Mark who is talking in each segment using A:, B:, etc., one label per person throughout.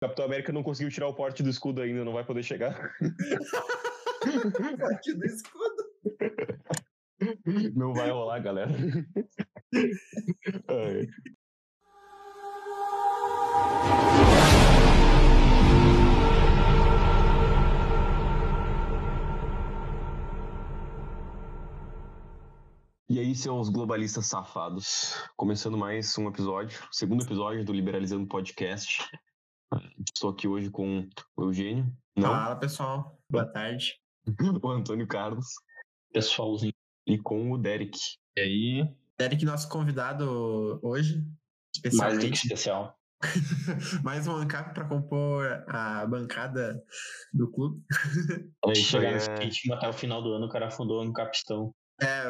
A: Capitão América não conseguiu tirar o porte do escudo ainda, não vai poder chegar.
B: porte do escudo?
A: Não vai rolar, galera. Ai. E aí, seus globalistas safados, começando mais um episódio, segundo episódio do Liberalizando Podcast. Estou aqui hoje com o Eugênio. Não,
B: Fala, pessoal. Boa tarde.
A: o Antônio Carlos
C: Pessoalzinho.
A: e com o Derek.
C: E aí,
B: Derek, nosso convidado hoje,
C: mais do que
B: especialmente.
C: especial.
B: Mais um ANCAP para compor a bancada do clube.
A: Aí,
C: Chegar no skate até o final do ano, o cara fundou um capistão.
B: É,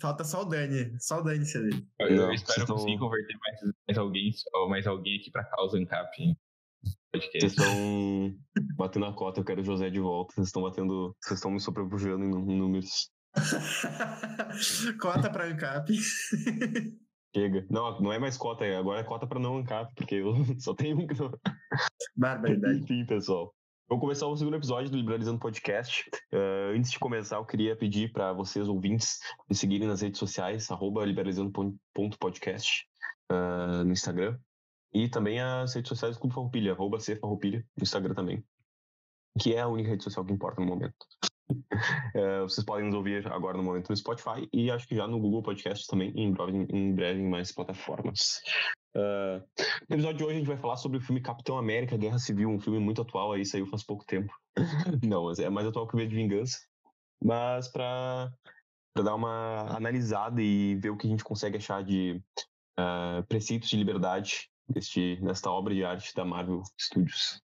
B: falta só o Dani. Só o Dani se ali.
D: Eu
A: Não,
D: espero
A: vocês tão-
D: conseguir converter mais, mais alguém, ou mais alguém aqui pra causa Ancap.
A: Vocês estão batendo a cota, eu quero o José de volta. Vocês estão batendo. Vocês estão me sobrepujando em nú- em números.
B: Cota para ANCAP.
A: Chega. Não, não é mais cota, é- agora é cota pra não ancap, porque eu só tenho um que não.
B: Barbaridade.
A: Enfim, pessoal. Vamos começar o segundo episódio do Liberalizando Podcast. Eh, antes de começar, eu queria pedir para vocês, ouvintes, me seguirem nas redes sociais, arroba liberalizando.podcast eh, no Instagram. E também as redes sociais do Clube Farroupilha, arroba C Farroupilha no Instagram também. Que é a única rede social que importa no momento. Eh, vocês podem nos ouvir agora no momento no Spotify e acho que já no Google Podcast também, em breve, em breve em mais plataformas. Eh, no episódio de hoje a gente vai falar sobre o filme Capitão América Guerra Civil, um filme muito atual aí, saiu faz pouco tempo. Não, mas é mais atual que o V de Vingança. Mas para dar uma analisada e ver o que a gente consegue achar de ah, preceitos de liberdade deste, nesta obra de arte da Marvel Studios.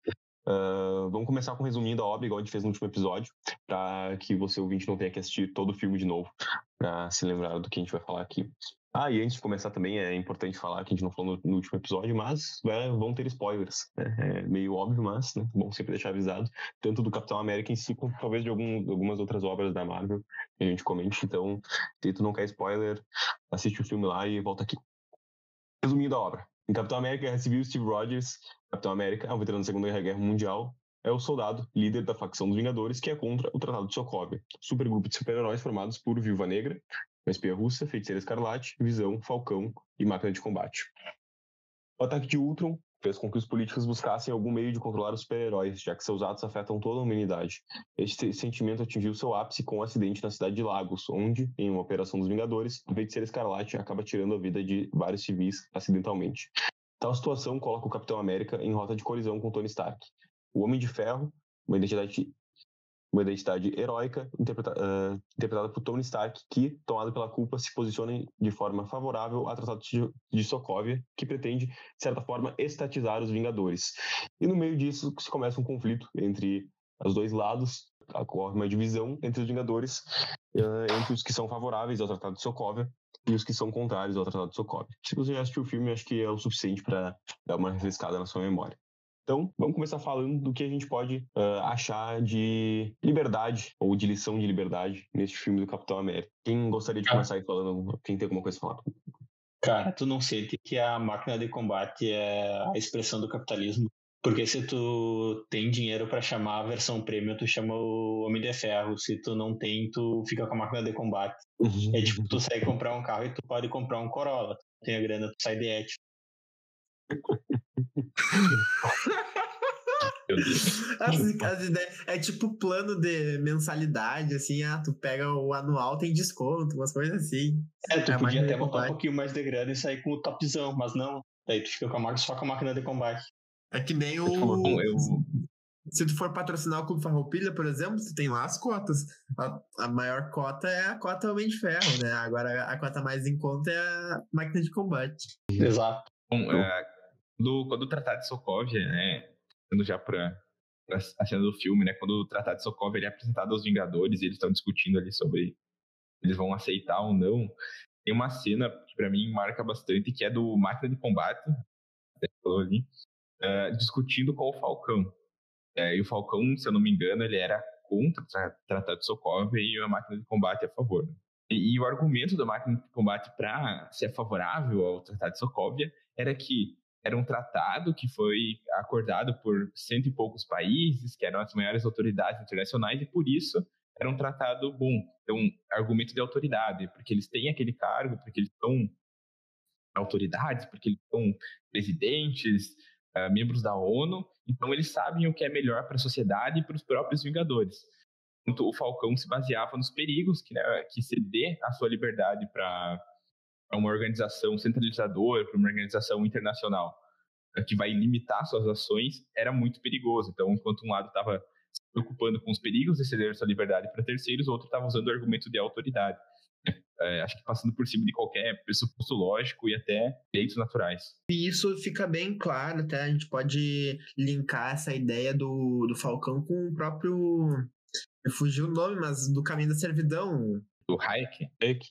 A: Ah, vamos começar com um resuminho da obra, igual a gente fez no último episódio, para que você ouvinte não tenha que assistir todo o filme de novo, para se lembrar do que a gente vai falar aqui. Ah, e antes de começar também é importante falar que a gente não falou no, no último episódio, mas né, vão ter spoilers. né? É meio óbvio, mas né, bom sempre deixar avisado, tanto do Capitão América em si, quanto talvez de algum, algumas outras obras da Marvel que a gente comente. Então, se tu não quer spoiler, assiste o filme lá e volta aqui. Resumindo a obra. Em Capitão América Civil, Steve Rogers, Capitão América, é um veterano da Segunda Guerra Mundial, é o soldado, líder da facção dos Vingadores, que é contra o Tratado de Sokovia, supergrupo de super-heróis formados por Viúva Negra, uma espia russa, Feiticeira Escarlate, Visão, Falcão e Máquina de Combate. O ataque de Ultron fez com que os políticos buscassem algum meio de controlar os super-heróis, já que seus atos afetam toda a humanidade. Este sentimento atingiu seu ápice com um acidente na cidade de Lagos, onde, em uma operação dos Vingadores, a Feiticeira Escarlate acaba tirando a vida de vários civis acidentalmente. Tal situação coloca o Capitão América em rota de colisão com Tony Stark. O Homem de Ferro, uma identidade uma identidade heróica ah, interpretada por Tony Stark, que, tomado pela culpa, se posiciona de forma favorável ao Tratado de- Sokovia, que pretende, de certa forma, estatizar os Vingadores. E no meio disso se começa um conflito entre os dois lados, ocorre uma divisão entre os Vingadores, ah, entre os que são favoráveis ao Tratado de Sokovia e os que são contrários ao Tratado de Sokovia. Se você já assistiu o filme, acho que é o suficiente para dar uma refrescada na sua memória. Então, vamos começar falando do que a gente pode ah, achar de liberdade ou de lição de liberdade neste filme do Capitão América. Quem gostaria de
C: Ah.
A: começar aí falando? Quem tem alguma coisa a falar?
C: Cara, tu não sente que a máquina de combate é a expressão do capitalismo? Porque se tu tem dinheiro pra chamar a versão premium, tu chama o Homem de Ferro. Se tu não tem, tu fica com a máquina de combate. É tipo, tu sai comprar um carro e tu pode comprar um Corolla. Tu tem a grana, tu sai de Et.
B: As, as ideias- é tipo plano de mensalidade, assim, ah, tu pega o anual, tem desconto, umas coisas assim.
C: É, tu
B: É
C: podia até botar um pouquinho mais de grana e sair com o topzão, mas não. Daí tu fica com a máquina, só com a máquina de combate.
B: É que nem o.
D: Bom, eu,
B: Se tu for patrocinar o Clube Farroupilha, por exemplo, tu tem lá as cotas. A, a maior cota é a cota Homem de Ferro, né? Agora a cota mais em conta é a máquina de combate.
C: Exato.
D: bom, é, quando, quando o Tratado de Sokovia, né, indo já pra a cena do filme, né, quando o Tratado de Sokovia ele é apresentado aos Vingadores e eles estão discutindo ali sobre eles vão aceitar ou não, tem uma cena que pra mim marca bastante, que é do Máquina de Combate, né, ali, é, discutindo com o Falcão. É, e o Falcão, se eu não me engano, ele era contra o tra- Tratado de Sokovia e a Máquina de Combate a favor. E, e o argumento da Máquina de Combate para ser favorável ao Tratado de Sokovia era que era um tratado que foi acordado por cento e poucos países, que eram as maiores autoridades internacionais, e por isso era um tratado bom. Então, argumento de autoridade, porque eles têm aquele cargo, porque eles são autoridades, porque eles são presidentes, uh, membros da ONU, então eles sabem o que é melhor para a sociedade e para os próprios Vingadores. Enquanto o Falcão se baseava nos perigos que, né, que ceder a sua liberdade para uma organização centralizadora, para uma organização internacional eh, que vai limitar suas ações, era muito perigoso. Então, enquanto um lado estava se preocupando com os perigos de ceder sua liberdade para terceiros, o outro estava usando o argumento de autoridade. É, acho que passando por cima de qualquer pressuposto lógico e até direitos naturais.
B: E isso fica bem claro, até a gente pode linkar essa ideia do, do Falcão com o próprio. Eu fugi o nome, mas do caminho da servidão.
D: Do Hayek?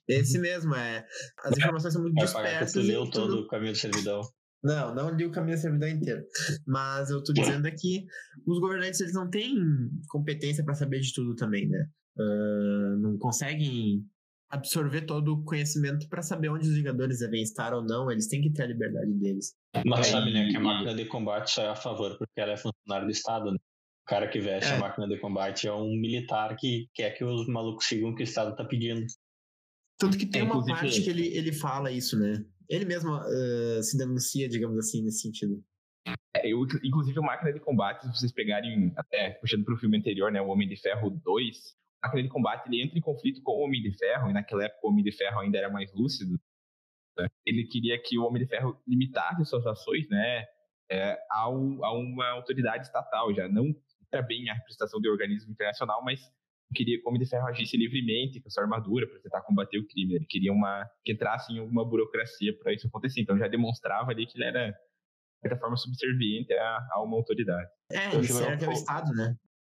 B: Esse mesmo, é. As informações são muito dispersas.
C: tu leu todo
B: tudo-
C: o caminho da servidão.
B: Não, não li o caminho da servidão inteiro. Mas eu tô dizendo é que os governantes eles não têm competência para saber de tudo também, né? Ah, não conseguem absorver todo o conhecimento para saber onde os Vingadores devem estar ou não. Eles têm que ter a liberdade deles.
C: Mas
D: É,
C: sabe, né, que a máquina de combate só é a favor porque ela é funcionário do Estado, né? O cara que veste
B: É.
C: a máquina de combate é um militar que quer que os malucos sigam o que o Estado tá pedindo.
B: Tanto que tem
D: É,
B: uma parte que ele, ele fala isso, né? Ele mesmo ah, se denuncia, digamos assim, nesse sentido.
D: É, eu, inclusive, a máquina de combate, se vocês pegarem, até puxando para o filme anterior, né, o Homem de Ferro 2, a máquina de combate ele entra em conflito com o Homem de Ferro, e naquela época o Homem de Ferro ainda era mais lúcido. né? Ele queria que o Homem de Ferro limitasse suas ações né, é, ao, a uma autoridade estatal, já não era bem a representação de organismo internacional, mas queria que o Homem de Ferro agisse livremente com sua armadura para tentar combater o crime. Ele queria uma, que entrasse em uma burocracia para isso acontecer. Então já demonstrava ali que ele era de certa forma subserviente a, a uma autoridade.
B: É, ele serve ao
A: que-
B: Estado, né?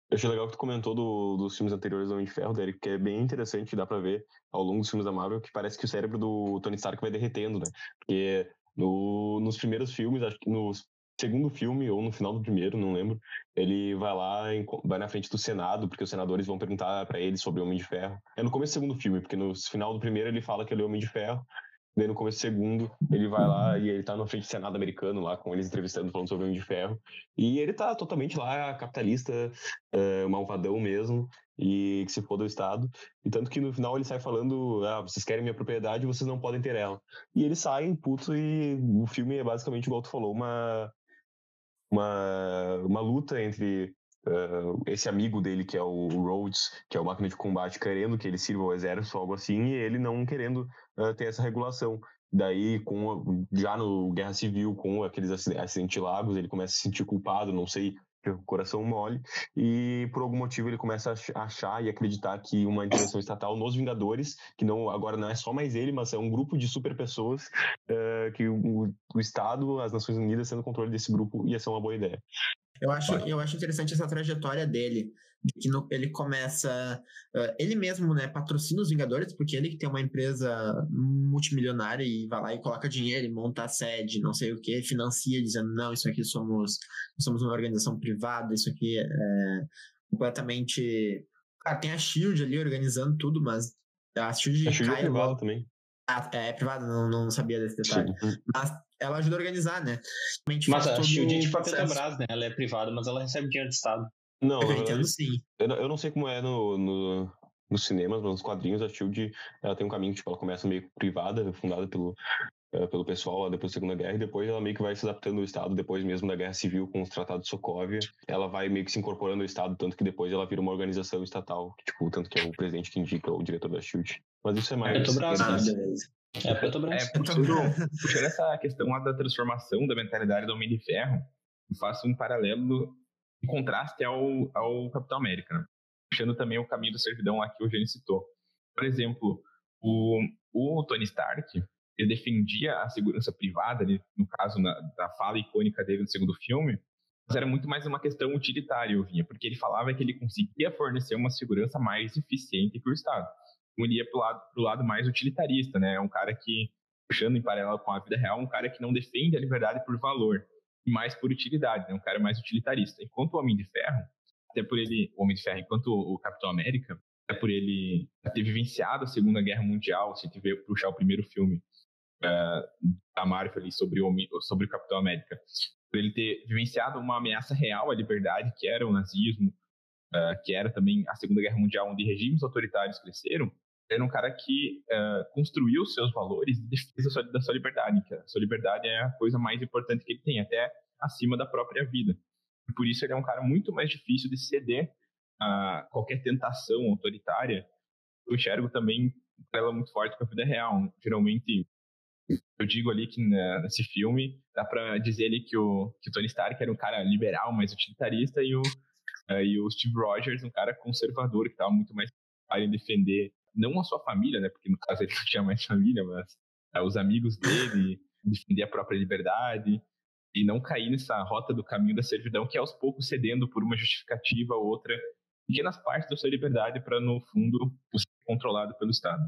A: Eu achei legal que tu comentou do- dos filmes anteriores do Homem de Ferro, Derek, que é bem interessante, dá pra ver ao longo dos filmes da Marvel, que parece que o cérebro do Tony Stark vai derretendo, né? Porque no- nos primeiros filmes, acho que no segundo filme, ou no final do primeiro, não lembro, ele vai lá, vai na frente do Senado, porque os senadores vão perguntar pra ele sobre o Homem de Ferro. É no começo do segundo filme, porque no final do primeiro ele fala que ele é o Homem de Ferro, Daí no começo do segundo, ele vai lá e ele tá na frente do Senado americano, lá com eles entrevistando, falando sobre o Homem de Ferro. E ele tá totalmente lá, capitalista, eh, malvadão mesmo, e que se foda o Estado. E tanto que no final ele sai falando: ah, vocês querem minha propriedade, vocês não podem ter ela. E eles saem puto e o filme é basicamente, igual tu falou, uma, uma, uma luta entre uh, esse amigo dele, que é o Rhodes, que é o máquina de combate, querendo que ele sirva ao exército ou algo assim, e ele não querendo uh, ter essa regulação. Daí, com, já no Guerra Civil, com aqueles acid- acidentes de lagos, ele começa a se sentir culpado, não sei, o coração mole, e por algum motivo ele começa a ach- achar e acreditar que uma intervenção estatal nos Vingadores, que não agora não é só mais ele, mas é um grupo de super pessoas, uh, que o, o Estado, as Nações Unidas, sendo controle desse grupo, ia ser uma boa ideia.
B: Eu acho, eu acho interessante essa trajetória dele. de Que no- ele começa. ah, ele mesmo, né, patrocina os Vingadores, porque ele que tem uma empresa multimilionária e vai lá e coloca dinheiro e monta a sede, não sei o que, financia, dizendo: não, isso aqui somos, somos uma organização privada, isso aqui é completamente. Cara, tem a Shield ali organizando tudo, mas a Shield,
A: Acho que é
B: logo.
A: também.
B: Ah, é privada, não, não sabia desse detalhe.
A: Sim.
B: Mas ela ajuda a organizar, né?
C: Mas
B: faz
C: a Shield é
B: o
C: tipo a. Petrobras, né? Ela é privada, mas ela recebe dinheiro do Estado.
A: Não,
B: Eu
A: verdade,
B: entendo sim.
A: Eu, não- eu não sei como é no, no, nos cinemas, mas nos quadrinhos a Shield ela tem um caminho, tipo, ela começa meio privada, fundada pelo, eh, pelo pessoal lá depois da Segunda Guerra, e depois ela meio que vai se adaptando ao Estado, depois mesmo da Guerra Civil com os tratados de Sokovia, ela vai meio que se incorporando ao Estado, tanto que depois ela vira uma organização estatal, que, tipo, tanto que é o presidente que indica o diretor da Shield. Mas isso é mais...
C: Petrobras,
B: Ah,
C: né? É.
D: É, puxando, puxando essa questão lá da transformação da mentalidade do Homem de Ferro, faço um paralelo em contraste ao, ao Capitão América, né? Puxando também o caminho da servidão lá que o Eugênio citou. Por exemplo, o, o Tony Stark, ele defendia a segurança privada, ali, no caso, na, da fala icônica dele no segundo filme, mas era muito mais uma questão utilitária, eu vinha, porque ele falava que ele conseguia fornecer uma segurança mais eficiente que o Estado. Então, ele ia pro lado, pro lado mais utilitarista, né? É um cara que, puxando em paralelo com a vida real, um cara que não defende a liberdade por valor, mais por utilidade, né? Um cara mais utilitarista. Enquanto o Homem de Ferro, até por ele, o Homem de Ferro, enquanto o Capitão América, até por ele ter vivenciado a Segunda Guerra Mundial, se tiver puxar o primeiro filme, uh, da Marvel ali sobre o, sobre o Capitão América. Por ele ter vivenciado uma ameaça real à liberdade, que era o nazismo, uh, que era também a Segunda Guerra Mundial, onde regimes autoritários cresceram, era um cara que uh, construiu seus valores de defesa da sua liberdade, que a sua liberdade é a coisa mais importante que ele tem, até acima da própria vida. E por isso ele é um cara muito mais difícil de ceder a qualquer tentação autoritária. Eu enxergo também ela muito forte com a vida real. Geralmente, eu digo ali que nesse filme dá para dizer ali que o, que o Tony Stark era um cara liberal, mais utilitarista, e o, uh, e o Steve Rogers um cara conservador, que estava muito mais para defender não a sua família, né? Porque no caso ele não tinha mais família, mas uh, os amigos dele, defender a própria liberdade e não cair nessa rota do caminho da servidão, que é aos poucos cedendo por uma justificativa ou outra pequenas partes da sua liberdade para, no fundo, ser controlado pelo Estado.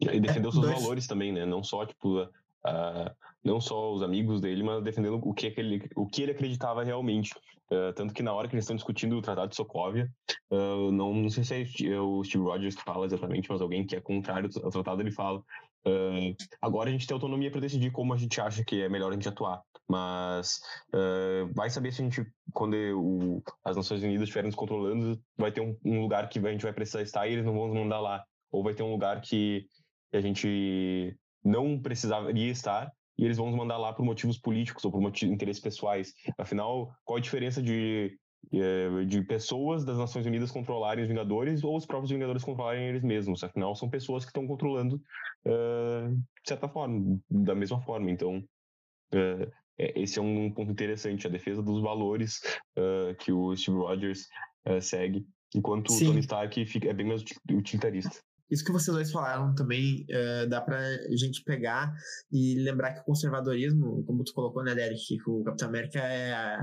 A: E defender os seus Dois. valores também, né? Não só, tipo, uh, não só os amigos dele, mas defendendo o que, ele, o que ele acreditava realmente. Uh, tanto que na hora que eles estão discutindo o Tratado de Sokovia, uh, não, não sei se é o Steve Rogers que fala exatamente, mas alguém que é contrário ao tratado, ele fala Uh, agora a gente tem autonomia para decidir como a gente acha que é melhor a gente atuar. Mas uh, vai saber se a gente, quando o, as Nações Unidas estiverem nos controlando, vai ter um, um, lugar que a gente vai precisar estar e eles não vão nos mandar lá. Ou vai ter um lugar que a gente não precisaria estar e eles vão nos mandar lá por motivos políticos ou por motivos, interesses pessoais. Afinal, qual a diferença de é, de pessoas das Nações Unidas controlarem os Vingadores ou os próprios Vingadores controlarem eles mesmos. Afinal, são pessoas que estão controlando uh, de certa forma, da mesma forma. Então, uh, esse é um ponto interessante, a defesa dos valores uh, que o Steve Rogers segue, enquanto Sim. o Tony Stark fica, é bem mais utilitarista.
B: Isso que vocês dois falaram também uh, dá pra gente pegar e lembrar que o conservadorismo, como tu colocou, né, Derek, que o Capitão América é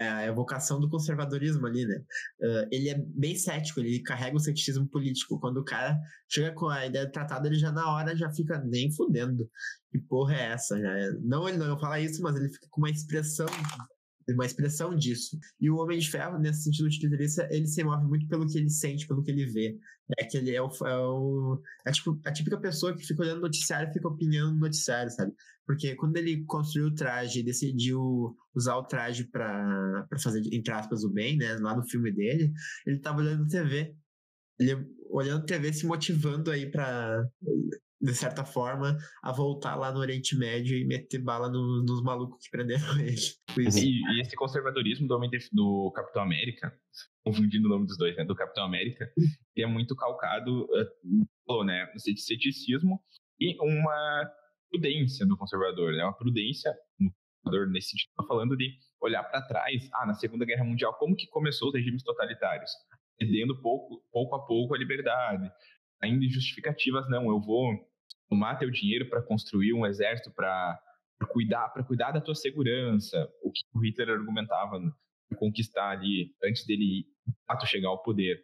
B: é a evocação do conservadorismo ali, né? Uh, ele é bem cético, ele carrega o ceticismo político. Quando o cara chega com a ideia do tratado, ele já na hora já fica nem fudendo. Que porra é essa? Já é... Não, ele não fala isso, mas ele fica com uma expressão uma expressão disso. E o Homem de Ferro, nesse sentido utilitarista, ele se move muito pelo que ele sente, pelo que ele vê. É que ele é o. É, o, é tipo a típica pessoa que fica olhando o noticiário e fica opinando no noticiário, sabe? Porque quando ele construiu o traje, decidiu usar o traje para fazer, entre aspas, o bem, né? Lá no filme dele, ele tava olhando TV. Ele olhando TV, se motivando aí para de certa forma, a voltar lá no Oriente Médio e meter bala no, nos malucos que prenderam ele.
D: E, e, esse conservadorismo do, do Capitão América, confundindo o nome dos dois, né? Do Capitão América, é muito calcado, uh, né? No ceticismo e uma prudência do conservador, né? Uma prudência no conservador nesse sentido, falando de olhar para trás, ah, na Segunda Guerra Mundial, como que começou os regimes totalitários? Cedendo pouco, pouco a pouco a liberdade, ainda justificativas, não, eu vou tomar teu dinheiro para construir um exército para cuidar para cuidar da tua segurança, o que o Hitler argumentava para conquistar ali antes dele de fato chegar ao poder.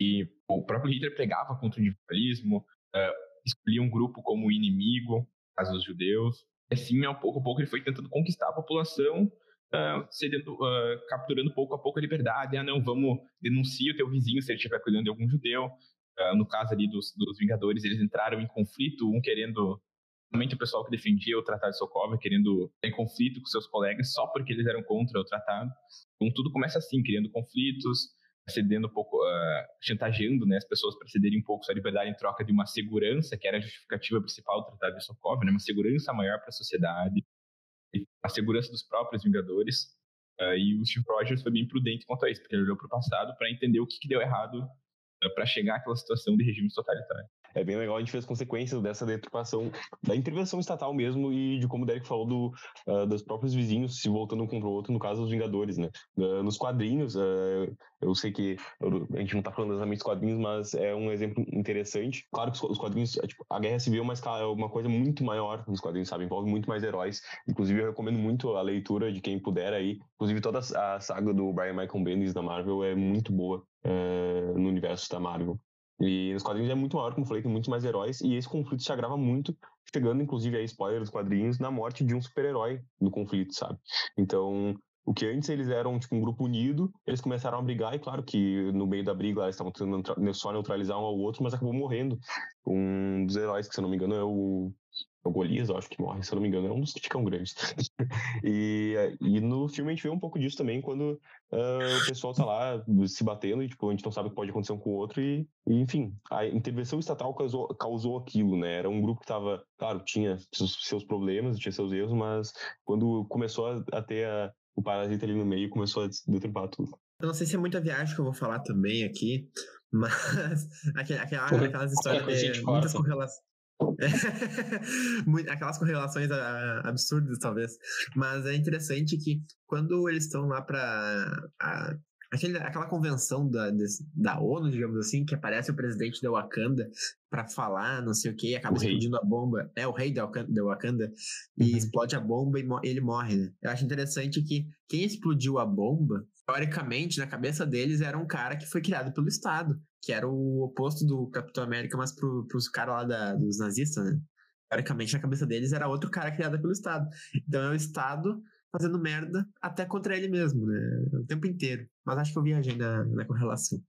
D: E o próprio Hitler pregava contra o individualismo, uh, escolhia um grupo como inimigo, caso dos judeus. E assim, pouco a pouco, ele foi tentando conquistar a população, uh, cedendo, uh, capturando pouco a pouco a liberdade. Ah, não, vamos denunciar o teu vizinho se ele estiver cuidando de algum judeu. Uh, no caso ali dos, dos Vingadores, eles entraram em conflito, um querendo somente o pessoal que defendia o Tratado de Sokovia, querendo ter conflito com seus colegas só porque eles eram contra o tratado. Então tudo começa assim, criando conflitos, cedendo um pouco, uh, chantageando né, as pessoas para cederem um pouco sua liberdade em troca de uma segurança, que era a justificativa principal do Tratado de Sokovia, né, uma segurança maior para a sociedade, a segurança dos próprios Vingadores. Uh, e o Steve Rogers foi bem prudente quanto a isso, porque ele olhou para o passado para entender o que, que deu errado para chegar àquela situação de regime totalitário.
A: É bem legal a gente ver as consequências dessa deturpação, da intervenção estatal mesmo e de como o Derek falou do, uh, dos próprios vizinhos se voltando um contra o outro, no caso dos Vingadores, né? Uh, nos quadrinhos, uh, eu sei que a gente não tá falando exatamente dos quadrinhos, mas é um exemplo interessante. Claro que os quadrinhos, é, tipo, a Guerra Civil é é uma coisa muito maior nos quadrinhos, sabe? Envolve muito mais heróis. Inclusive, eu recomendo muito a leitura de quem puder aí. Inclusive, toda a saga do Brian Michael Bendis da Marvel é muito boa no universo da Marvel. E nos quadrinhos é muito maior, tem muitos mais heróis, e esse conflito se agrava muito, chegando inclusive a spoiler dos quadrinhos, na morte de um super-herói no conflito, sabe? Então, o que antes eles eram tipo um grupo unido, eles começaram a brigar, e claro que no meio da briga eles estavam tentando só neutralizar um ao outro, mas acabou morrendo. Um dos heróis, que se eu não me engano é o. o Golias, eu acho que morre, se eu não me engano, é um dos que ficam grandes. e, e no filme a gente vê um pouco disso também, quando uh, o pessoal tá lá se batendo e, tipo, a gente não sabe o que pode acontecer um com o outro e, e enfim, a intervenção estatal causou, causou aquilo, né? Era um grupo que tava, claro, tinha seus, seus problemas, tinha seus erros, mas quando começou a, a ter a, o parasita ali no meio, começou a deturpar tudo.
B: Eu não sei se é muita viagem que eu vou falar também aqui, mas aquelas, aquelas histórias de muitas correlações. Aquelas correlações absurdas, talvez. Mas é interessante que quando eles estão lá para Aquele, aquela convenção da, da ONU, digamos assim, que aparece o presidente da Wakanda para falar, não sei o que, acaba o explodindo rei. a bomba. É o rei da Wakanda, da Wakanda e uhum. explode a bomba e ele morre, né? Eu acho interessante que quem explodiu a bomba, teoricamente, na cabeça deles, era um cara que foi criado pelo Estado que era o oposto do Capitão América, mas pro, pros caras lá da, dos nazistas, né? Teoricamente, na cabeça deles, era outro cara criado pelo Estado. Então é o Estado fazendo merda até contra ele mesmo, né? O tempo inteiro. Mas acho que eu viajei na, na correlação.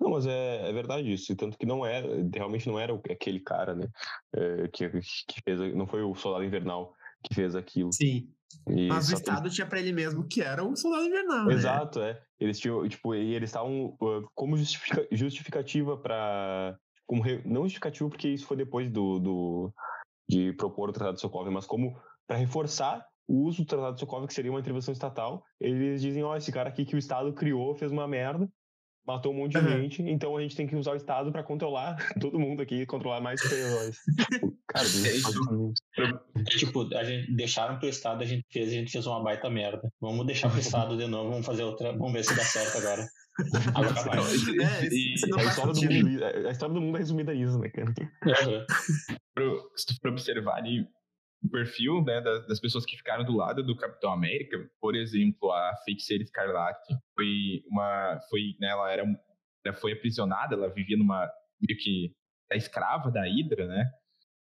A: Não, mas é, é verdade isso. Tanto que não é, realmente não era aquele cara, né? É, que, que fez, não foi o Soldado Invernal que fez aquilo.
B: Sim. E Mas o Estado que... tinha para ele mesmo que era um soldado invernal.
A: Né? Exato, né? é. Eles tinham, tipo, e eles estavam uh, como justifica, justificativa para. Como re, não justificativa, porque isso foi depois do, do de propor o Tratado de Sokovia, mas como para reforçar o uso do Tratado de Sokovia, que seria uma intervenção estatal, eles dizem: ó, oh, esse cara aqui que o Estado criou fez uma merda, matou um monte de uhum. gente, então a gente tem que usar o Estado para controlar todo mundo aqui, controlar mais super-heróis.
C: Cara, é isso. tipo, a gente deixaram pro Estado, a gente fez, a gente fez uma baita merda. Vamos deixar pro Estado de novo, vamos fazer outra, vamos ver se dá certo agora. Agora vai.
A: É, a, história do mundo, a história do mundo é resumida nisso, né, cara?
D: Uhum. se tu for observar ali, o perfil né, das, das, pessoas que ficaram do lado do Capitão América, por exemplo, a feiticeira Escarlate foi uma, foi, né, ela era, ela foi aprisionada, ela vivia numa meio que a escrava da Hydra, né?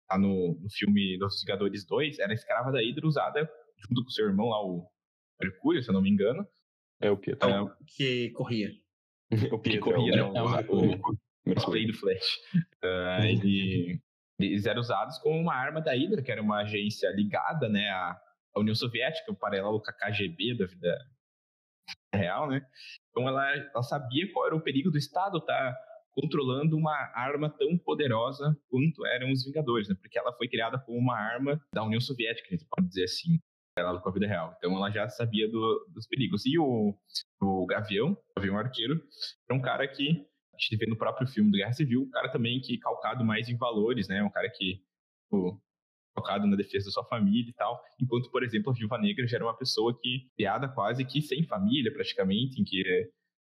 D: Tá no, no filme Dos Vingadores 2, era escrava da Hydra usada junto com seu irmão lá, o Mercúrio, se eu não me engano.
A: É o Pietro.
B: É, que corria.
D: o Pietro que corria, é o, né? É o, o, o, o do Flash. Uh, ele eles eram usados como uma arma da Hydra, que era uma agência ligada né, à União Soviética, o paralelo com a KGB da vida real, né? Então ela, ela sabia qual era o perigo do Estado estar tá controlando uma arma tão poderosa quanto eram os Vingadores, né? Porque ela foi criada como uma arma da União Soviética, a gente pode dizer assim, ela com a vida real. Então ela já sabia do, dos perigos. E o, o Gavião, o Gavião Arqueiro, era um cara que a gente vê no próprio filme do Guerra Civil, um cara também que calcado mais em valores, né? Um cara que tipo, calcado na defesa da sua família e tal. Enquanto, por exemplo, a Viúva Negra já era uma pessoa que criada quase que sem família, praticamente, em que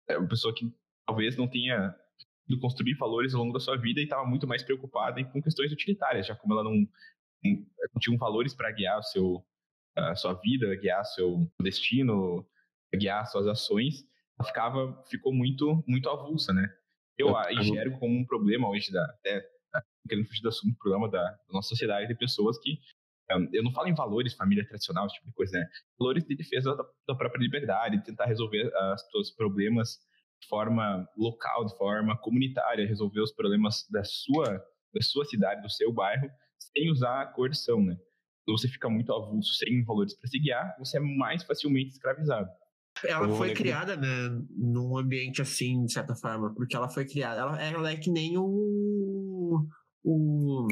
D: é uma pessoa que talvez não tenha ido construir valores ao longo da sua vida e estava muito mais preocupada com questões utilitárias, já como ela não, não tinha valores para guiar o seu a sua vida, guiar seu destino, guiar suas ações, ela ficava ficou muito muito avulsa, né? Eu a enxergo como um problema hoje da até querendo fugir do assunto, problema da, da, nossa sociedade de pessoas que um, eu não falo em valores, família tradicional, esse tipo de coisa, né? Valores de defesa da, da própria liberdade, de tentar resolver os seus problemas de forma local, de forma comunitária, resolver os problemas da sua da sua cidade, do seu bairro, sem usar a coerção, né? Quando você fica muito avulso, sem valores para se guiar, você é mais facilmente escravizado.
B: Ela foi criada, né, num ambiente assim, de certa forma, porque ela foi criada. Ela, ela é que nem o. O.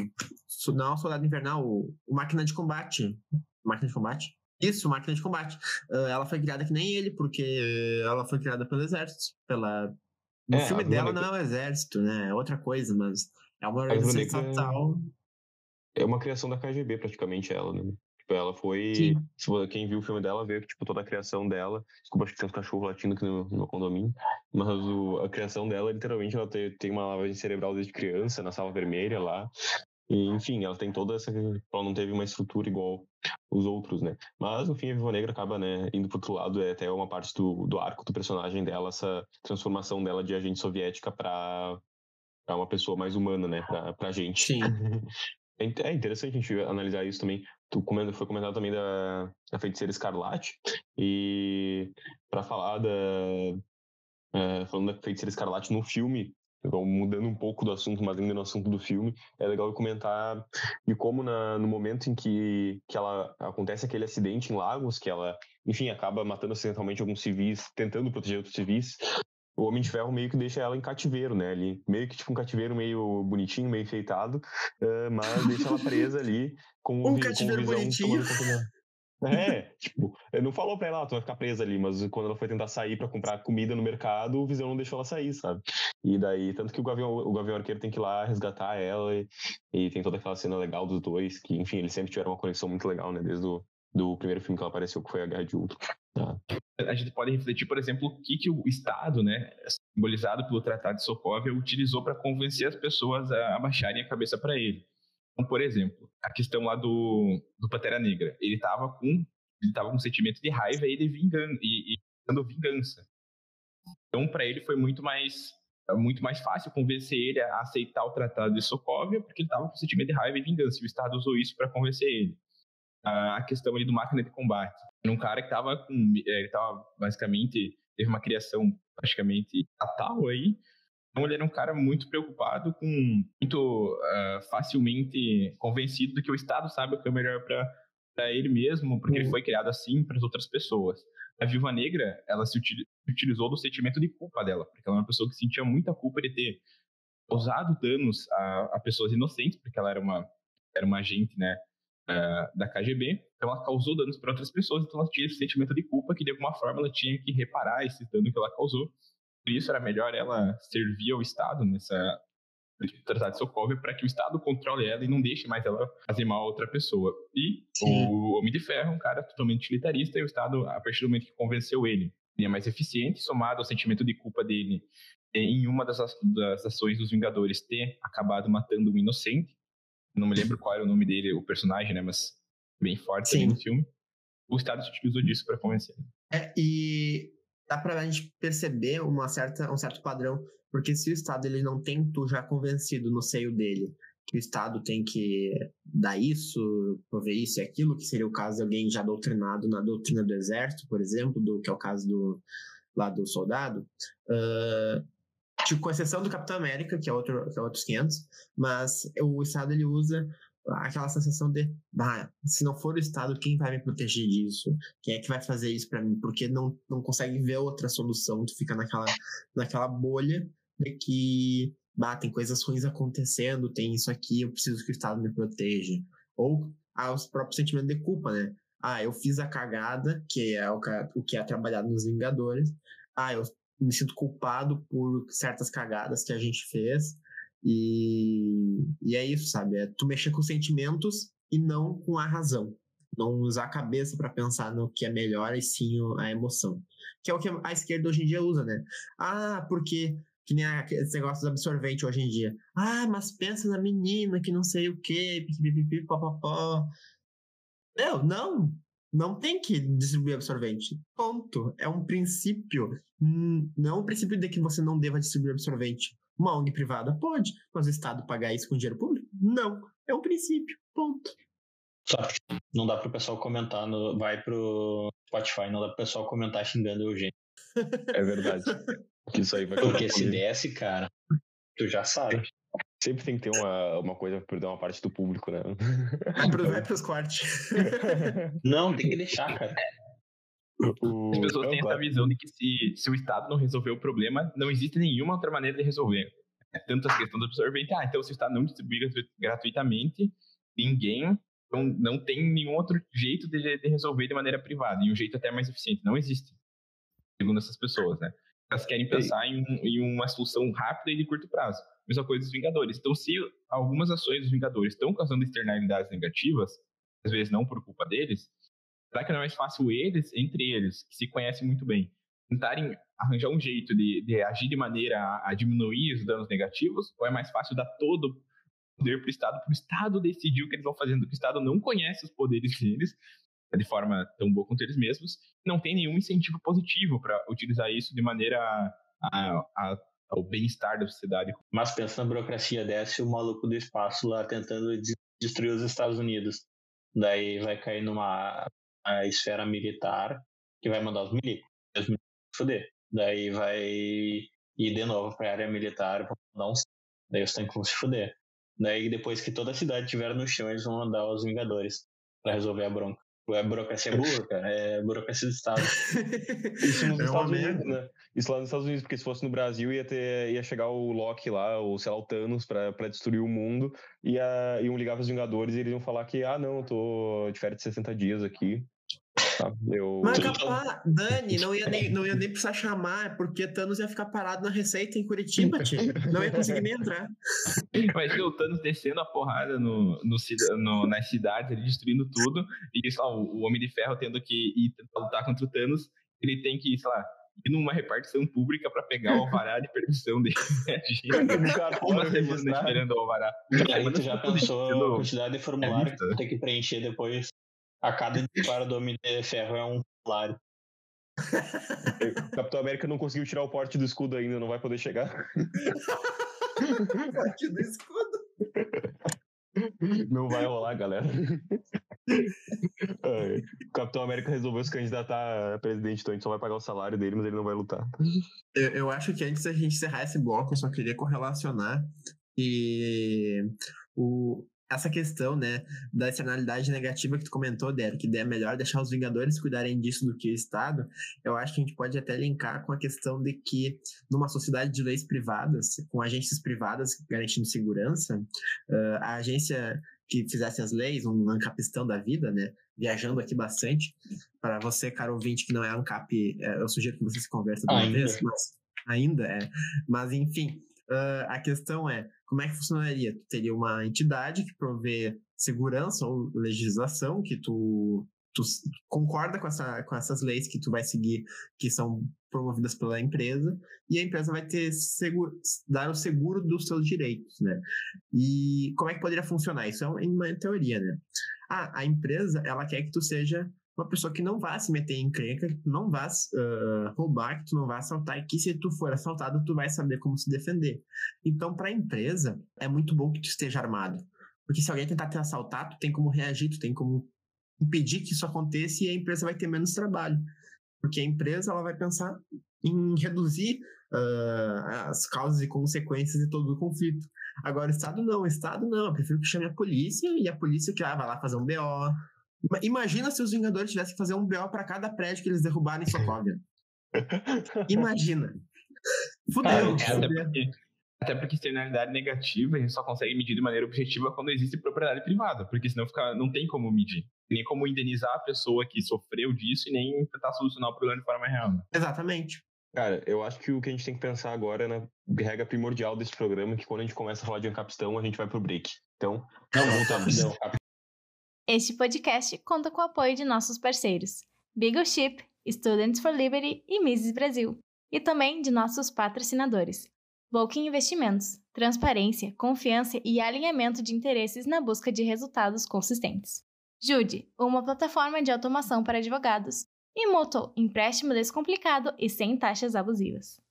B: Não, o Soldado Invernal, o, o Máquina de Combate. Máquina de Combate? Isso, Máquina de Combate. Uh, ela foi criada que nem ele, porque ela foi criada pelo exército. Pela... No é, filme dela não é o exército, né? É outra coisa, mas é uma organização estatal.
A: É uma criação da KGB, praticamente, ela, né? Tipo, ela foi. Se quem viu o filme dela vê que tipo, toda a criação dela. Desculpa, acho que tem uns cachorros latindo aqui no, no condomínio. Mas o, a criação dela, literalmente, ela tem, tem uma lavagem cerebral desde criança, na sala vermelha lá. E, enfim, ela tem toda essa. Ela não teve uma estrutura igual os outros, né? Mas, no fim, a Viva Negra acaba, né, indo pro outro lado. É até uma parte do, do arco do personagem dela, essa transformação dela de agente soviética para para uma pessoa mais humana, né? Pra, pra gente.
B: Sim.
A: É, é interessante a gente analisar isso também. Tu foi comentado também da, da feiticeira Escarlate. E para falar da. É, falando da feiticeira Escarlate no filme, então, mudando um pouco do assunto, mas ainda no assunto do filme, é legal comentar de como na, no momento em que, que ela acontece aquele acidente em Lagos, que ela, enfim, acaba matando acidentalmente alguns civis, tentando proteger outros civis, o Homem de Ferro meio que deixa ela em cativeiro, né? Ali, meio que tipo um cativeiro meio bonitinho, meio enfeitado, uh, mas deixa ela presa ali com
B: um cativeiro visão bonitinho.
A: É, tipo, não falou pra ela, ah, tu vai ficar presa ali, mas quando ela foi tentar sair para comprar comida no mercado, o Visão não deixou ela sair, sabe? E daí, tanto que o Gavião, o Gavião Arqueiro tem que ir lá resgatar ela, e, e tem toda aquela cena legal dos dois, que, enfim, eles sempre tiveram uma conexão muito legal, né? Desde o do primeiro filme que ela apareceu, que foi a Guerra de Ultron. Tá.
D: A gente pode refletir, por exemplo, o que, que o Estado, né, simbolizado pelo Tratado de Sokovia, utilizou para convencer as pessoas a abaixarem a cabeça para ele. Então, por exemplo, a questão lá do, do Pantera Negra. Ele estava com ele com um sentimento de raiva e de vingança, e, e dando vingança. Então, para ele foi muito mais muito mais fácil convencer ele a aceitar o Tratado de Sokovia, porque ele estava com sentimento de raiva e vingança. E o Estado usou isso para convencer ele. A questão ali do máquina de combate. Era um cara que estava com. É, ele estava basicamente. Teve uma criação praticamente fatal aí. Então ele era um cara muito preocupado, com muito uh, facilmente convencido de que o Estado sabe o que é melhor para ele mesmo, porque uhum. ele foi criado assim para as outras pessoas. A Viúva Negra, ela se utilizou do sentimento de culpa dela, porque ela é uma pessoa que sentia muita culpa de ter causado danos a, a pessoas inocentes, porque ela era uma era uma agente, né, uh, da KGB. Então ela causou danos para outras pessoas, então ela tinha esse sentimento de culpa que de alguma forma ela tinha que reparar esse dano que ela causou. Por isso era melhor ela servir ao Estado nessa tratado de Sokovia para que o Estado controle ela e não deixe mais ela fazer mal a outra pessoa. E Sim. o Homem de Ferro é um cara totalmente utilitarista e o Estado, a partir do momento que convenceu ele, ele é mais eficiente, somado ao sentimento de culpa dele em uma das, das ações dos Vingadores ter acabado matando um inocente. Não me lembro qual era o nome dele, o personagem, né? Mas bem forte no filme. O Estado se utilizou disso para convencer.
B: É, e dá pra gente perceber uma certa, um certo padrão, porque se o Estado ele não tem tu já convencido no seio dele que o Estado tem que dar isso, prover isso e aquilo, que seria o caso de alguém já doutrinado na doutrina do exército, por exemplo, do que é o caso do lá do soldado, uh, tipo, com exceção do Capitão América, que é, outro, que é outros 500, mas o Estado ele usa aquela sensação de, bah, se não for o Estado, quem vai me proteger disso? Quem é que vai fazer isso para mim? Porque não, não consegue ver outra solução, tu fica naquela, naquela bolha de que, bah, tem coisas ruins acontecendo, tem isso aqui, eu preciso que o Estado me proteja. Ou ah, os próprios sentimentos de culpa, né? Ah, eu fiz a cagada, que é o, o que é trabalhado nos Vingadores. Ah, eu me sinto culpado por certas cagadas que a gente fez. E, e é isso, sabe? É tu mexer com sentimentos e não com a razão. Não usar a cabeça para pensar no que é melhor e sim a emoção. Que é o que a esquerda hoje em dia usa, né? Ah, porque que nem esse negócio absorvente hoje em dia. Ah, mas pensa na menina que não sei o quê, pipipipi, papapó. Não, não, não tem que distribuir absorvente. Ponto. É um princípio. Hum, não é um princípio de que você não deva distribuir absorvente. Uma ONG privada pode, mas o Estado pagar isso com dinheiro público? Não. É um princípio. Ponto.
C: Só não dá pro pessoal comentar, no, vai pro Spotify, não dá pro pessoal comentar xingando o Eugênio.
A: É verdade. Que isso aí vai
C: Porque se desce, cara, tu já sabe.
A: Sempre tem que ter uma, uma coisa pra perder uma parte do público, né?
B: Vai pros cortes.
C: Não, tem que deixar, cara.
D: O... As pessoas têm essa visão de que se, se o Estado não resolver o problema, não existe nenhuma outra maneira de resolver. É tanto a questão do absorvente, ah, então se o Estado não distribuir gratuitamente, ninguém não, não tem nenhum outro jeito de, de resolver de maneira privada, e um jeito até mais eficiente. Não existe, segundo essas pessoas, né? Elas querem pensar em, em, uma solução rápida e de curto prazo. Mesma coisa dos Vingadores. Então, se algumas ações dos Vingadores estão causando externalidades negativas, às vezes não por culpa deles, será que não é mais fácil eles, entre eles, que se conhecem muito bem, tentarem arranjar um jeito de, de agir de maneira a, a, diminuir os danos negativos? Ou é mais fácil dar todo o poder para o Estado, para o Estado decidir o que eles vão fazendo, porque o Estado não conhece os poderes deles, de forma tão boa quanto eles mesmos, não tem nenhum incentivo positivo para utilizar isso de maneira a, a, ao bem-estar da sociedade.
C: Mas pensa na burocracia, desce o maluco do espaço lá tentando destruir os Estados Unidos. Daí vai cair numa esfera militar que vai mandar os milicos. Os milicos foder. Daí vai ir de novo pra área militar, vão dar uns. Daí os tanques vão se fuder. Daí depois que toda a cidade estiver no chão, eles vão mandar os Vingadores pra resolver a bronca. É burocracia burra, cara. É burocracia do Estado.
A: Isso nos
B: É
A: Estados Unidos, né? Isso lá nos Estados Unidos, porque se fosse no Brasil ia ter ia chegar o Loki lá, ou sei lá, o Thanos pra, pra destruir o mundo, e ia, iam ligar pros Vingadores e eles iam falar que, ah, não, eu tô de férias de 60 dias aqui. Tá, eu...
B: Mas
C: Tudo
B: capaz, Dani, não ia, nem, não ia nem precisar chamar, porque Thanos ia ficar parado na receita em Curitiba, tio. Não ia conseguir nem entrar.
D: Imagina o Thanos descendo a porrada no, no, no- nas cidades, ele destruindo tudo, e lá, o, o Homem de Ferro tendo que ir tentar lutar contra o Thanos, ele tem que, sei lá, ir numa repartição pública pra pegar o alvará de permissão dele.
A: Cara
D: Uma semana esperando o alvará.
C: Aí tu já pensou a quantidade de formulário que
D: lista.
C: tu tem que preencher depois. A cada disparo do Homem de Ferro é um salário.
A: O Capitão América não conseguiu tirar o porte do escudo ainda, não vai poder chegar.
B: Aqui do escudo.
A: Não vai rolar, galera. É, o Capitão América resolveu se candidatar a presidente, então a gente só vai pagar o salário dele, mas ele não vai lutar.
B: Eu, eu acho que antes da gente encerrar esse bloco, eu só queria correlacionar e o, essa questão, né, da externalidade negativa que tu comentou, Derek, que é melhor deixar os Vingadores cuidarem disso do que o Estado, eu acho que a gente pode até linkar com a questão de que numa sociedade de leis privadas, com agências privadas garantindo segurança, ah, a agência que fizesse as leis, um ancapistão da vida, né, viajando aqui bastante, para você, caro ouvinte, que não é ANCAP, é, eu sugiro que você se conversa de uma
C: Ainda.
B: vez, mas ainda é. Mas, enfim, ah, a questão é, como é que funcionaria? Tu teria uma entidade que provê segurança ou legislação que tu, tu concorda com, essa, com essas leis que tu vai seguir, que são promovidas pela empresa, e a empresa vai ter seguro, dar o seguro dos seus direitos, né? E como é que poderia funcionar? Isso é uma teoria, né? Ah, a empresa, ela quer que tu seja uma pessoa que não vá se meter em encrenca, que tu não vá ah, roubar, que tu não vá assaltar, e que se tu for assaltado, tu vai saber como se defender. Então, para a empresa, é muito bom que tu esteja armado. Porque se alguém tentar te assaltar, tu tem como reagir, tu tem como impedir que isso aconteça e a empresa vai ter menos trabalho. Porque a empresa ela vai pensar em reduzir ah, as causas e consequências de todo o conflito. Agora, o Estado não, o Estado não. Eu prefiro que chame a polícia e a polícia que ah, vai lá fazer um BO. Ima- Imagina se os Vingadores tivessem que fazer um BO para cada prédio que eles derrubaram em Sokovia. Imagina. Fudeu.
D: É, até
B: fudeu.
D: Até porque externalidade negativa a gente só consegue medir de maneira objetiva quando existe propriedade privada, porque senão fica, não tem como medir. Nem como indenizar a pessoa que sofreu disso e nem tentar solucionar o problema de forma real. né?
B: Exatamente.
A: Cara, eu acho que o que a gente tem que pensar agora é na regra primordial desse programa, que quando a gente começa a falar de Ancapistão, a gente vai pro break. Então,
C: Não,
A: voltamos.
C: rapidão.
E: Este podcast conta com o apoio de nossos parceiros Beagle Ship, Students for Liberty e Mises Brasil, e também de nossos patrocinadores Volkin Investimentos, transparência, confiança e alinhamento de interesses na busca de resultados consistentes. Jude, uma plataforma de automação para advogados, e Moto, empréstimo descomplicado e sem taxas abusivas.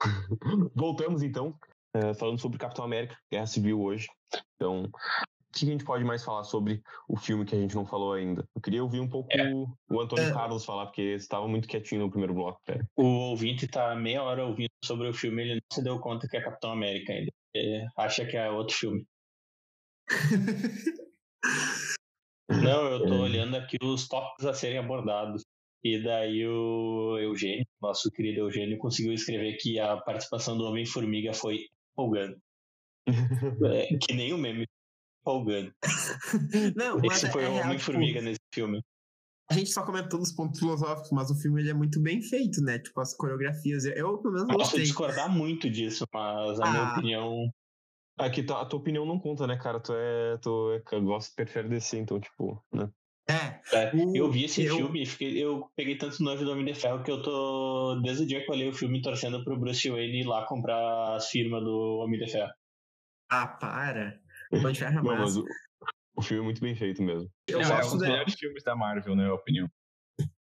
A: Voltamos então, eh, falando sobre Capitão América, Guerra Civil hoje. Então, que a gente pode mais falar sobre o filme que a gente não falou ainda? Eu queria ouvir um pouco
C: É.
A: o Antônio
B: É.
A: Carlos falar, porque você estava muito quietinho no primeiro bloco, cara.
C: O ouvinte tá meia hora ouvindo sobre o filme, ele não se deu conta que é Capitão América ainda. Ele acha que é outro filme. Não, eu tô
A: É.
C: olhando aqui os tópicos a serem abordados. E daí o Eugênio, nosso querido Eugênio, conseguiu escrever que a participação do Homem-Formiga foi empolgante. É, que nem o meme empolgante.
B: Não,
C: Esse
B: é,
C: foi
B: é
C: o Homem-Formiga
B: tipo,
C: nesse filme.
B: a gente só comentou dos pontos filosóficos, mas o filme ele é muito bem feito, né? Tipo, as coreografias. Eu, pelo menos,
C: Posso discordar muito disso, mas a minha
B: Ah.
C: opinião.
A: Aqui tá, a tua opinião não conta, né, cara? Tu é. Tu é, gosta, prefere descer, então, tipo, né?
B: É,
C: É, eu vi esse
B: eu-
C: filme e eu peguei tanto nojo do Homem de Ferro que eu tô, desde o dia que eu olhei o filme, torcendo pro Bruce Wayne ir lá comprar as firmas do Homem de Ferro.
B: ah, para. De Ferro é
A: Não, mas o, o filme é muito bem feito mesmo.
B: Eu
D: Não, é um
B: gosto
D: dos
B: da-
D: melhores filmes da Marvel, na minha opinião.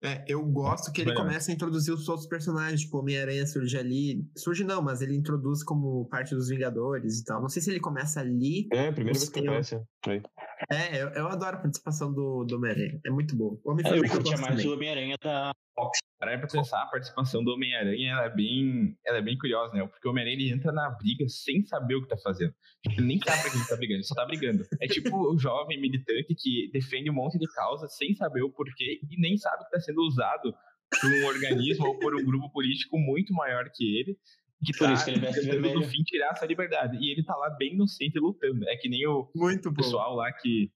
B: É, eu gosto que ele
D: Melhor.
B: começa a introduzir os outros personagens, tipo, Homem-Aranha surge ali. Surge não, mas ele introduz como parte dos Vingadores e tal. Não sei se ele começa ali.
A: É, a primeira
B: Os
A: vez que aparece. Aí.
B: É, eu, eu adoro a participação do, do Homem-Aranha. É muito bom. O
C: é,
B: Homem-Formiga
C: eu curtia mais o Homem-Aranha da Fox.
D: Para pra pensar, a participação do Homem-Aranha ela é, bem, ela é bem curiosa, né? Porque o Homem-Aranha ele entra na briga sem saber o que tá fazendo. Ele nem sabe pra que ele tá brigando, ele só tá brigando. É tipo o jovem militante que defende um monte de causa sem saber o porquê e nem sabe que tá sendo usado por um organismo ou por um grupo político muito maior que ele que
C: Por
D: tá
C: isso que ele veste
D: tentando
C: vermelho.
D: no fim tirar essa liberdade. E ele tá lá bem inocente lutando. É que nem o
B: Muito bom.
D: pessoal lá que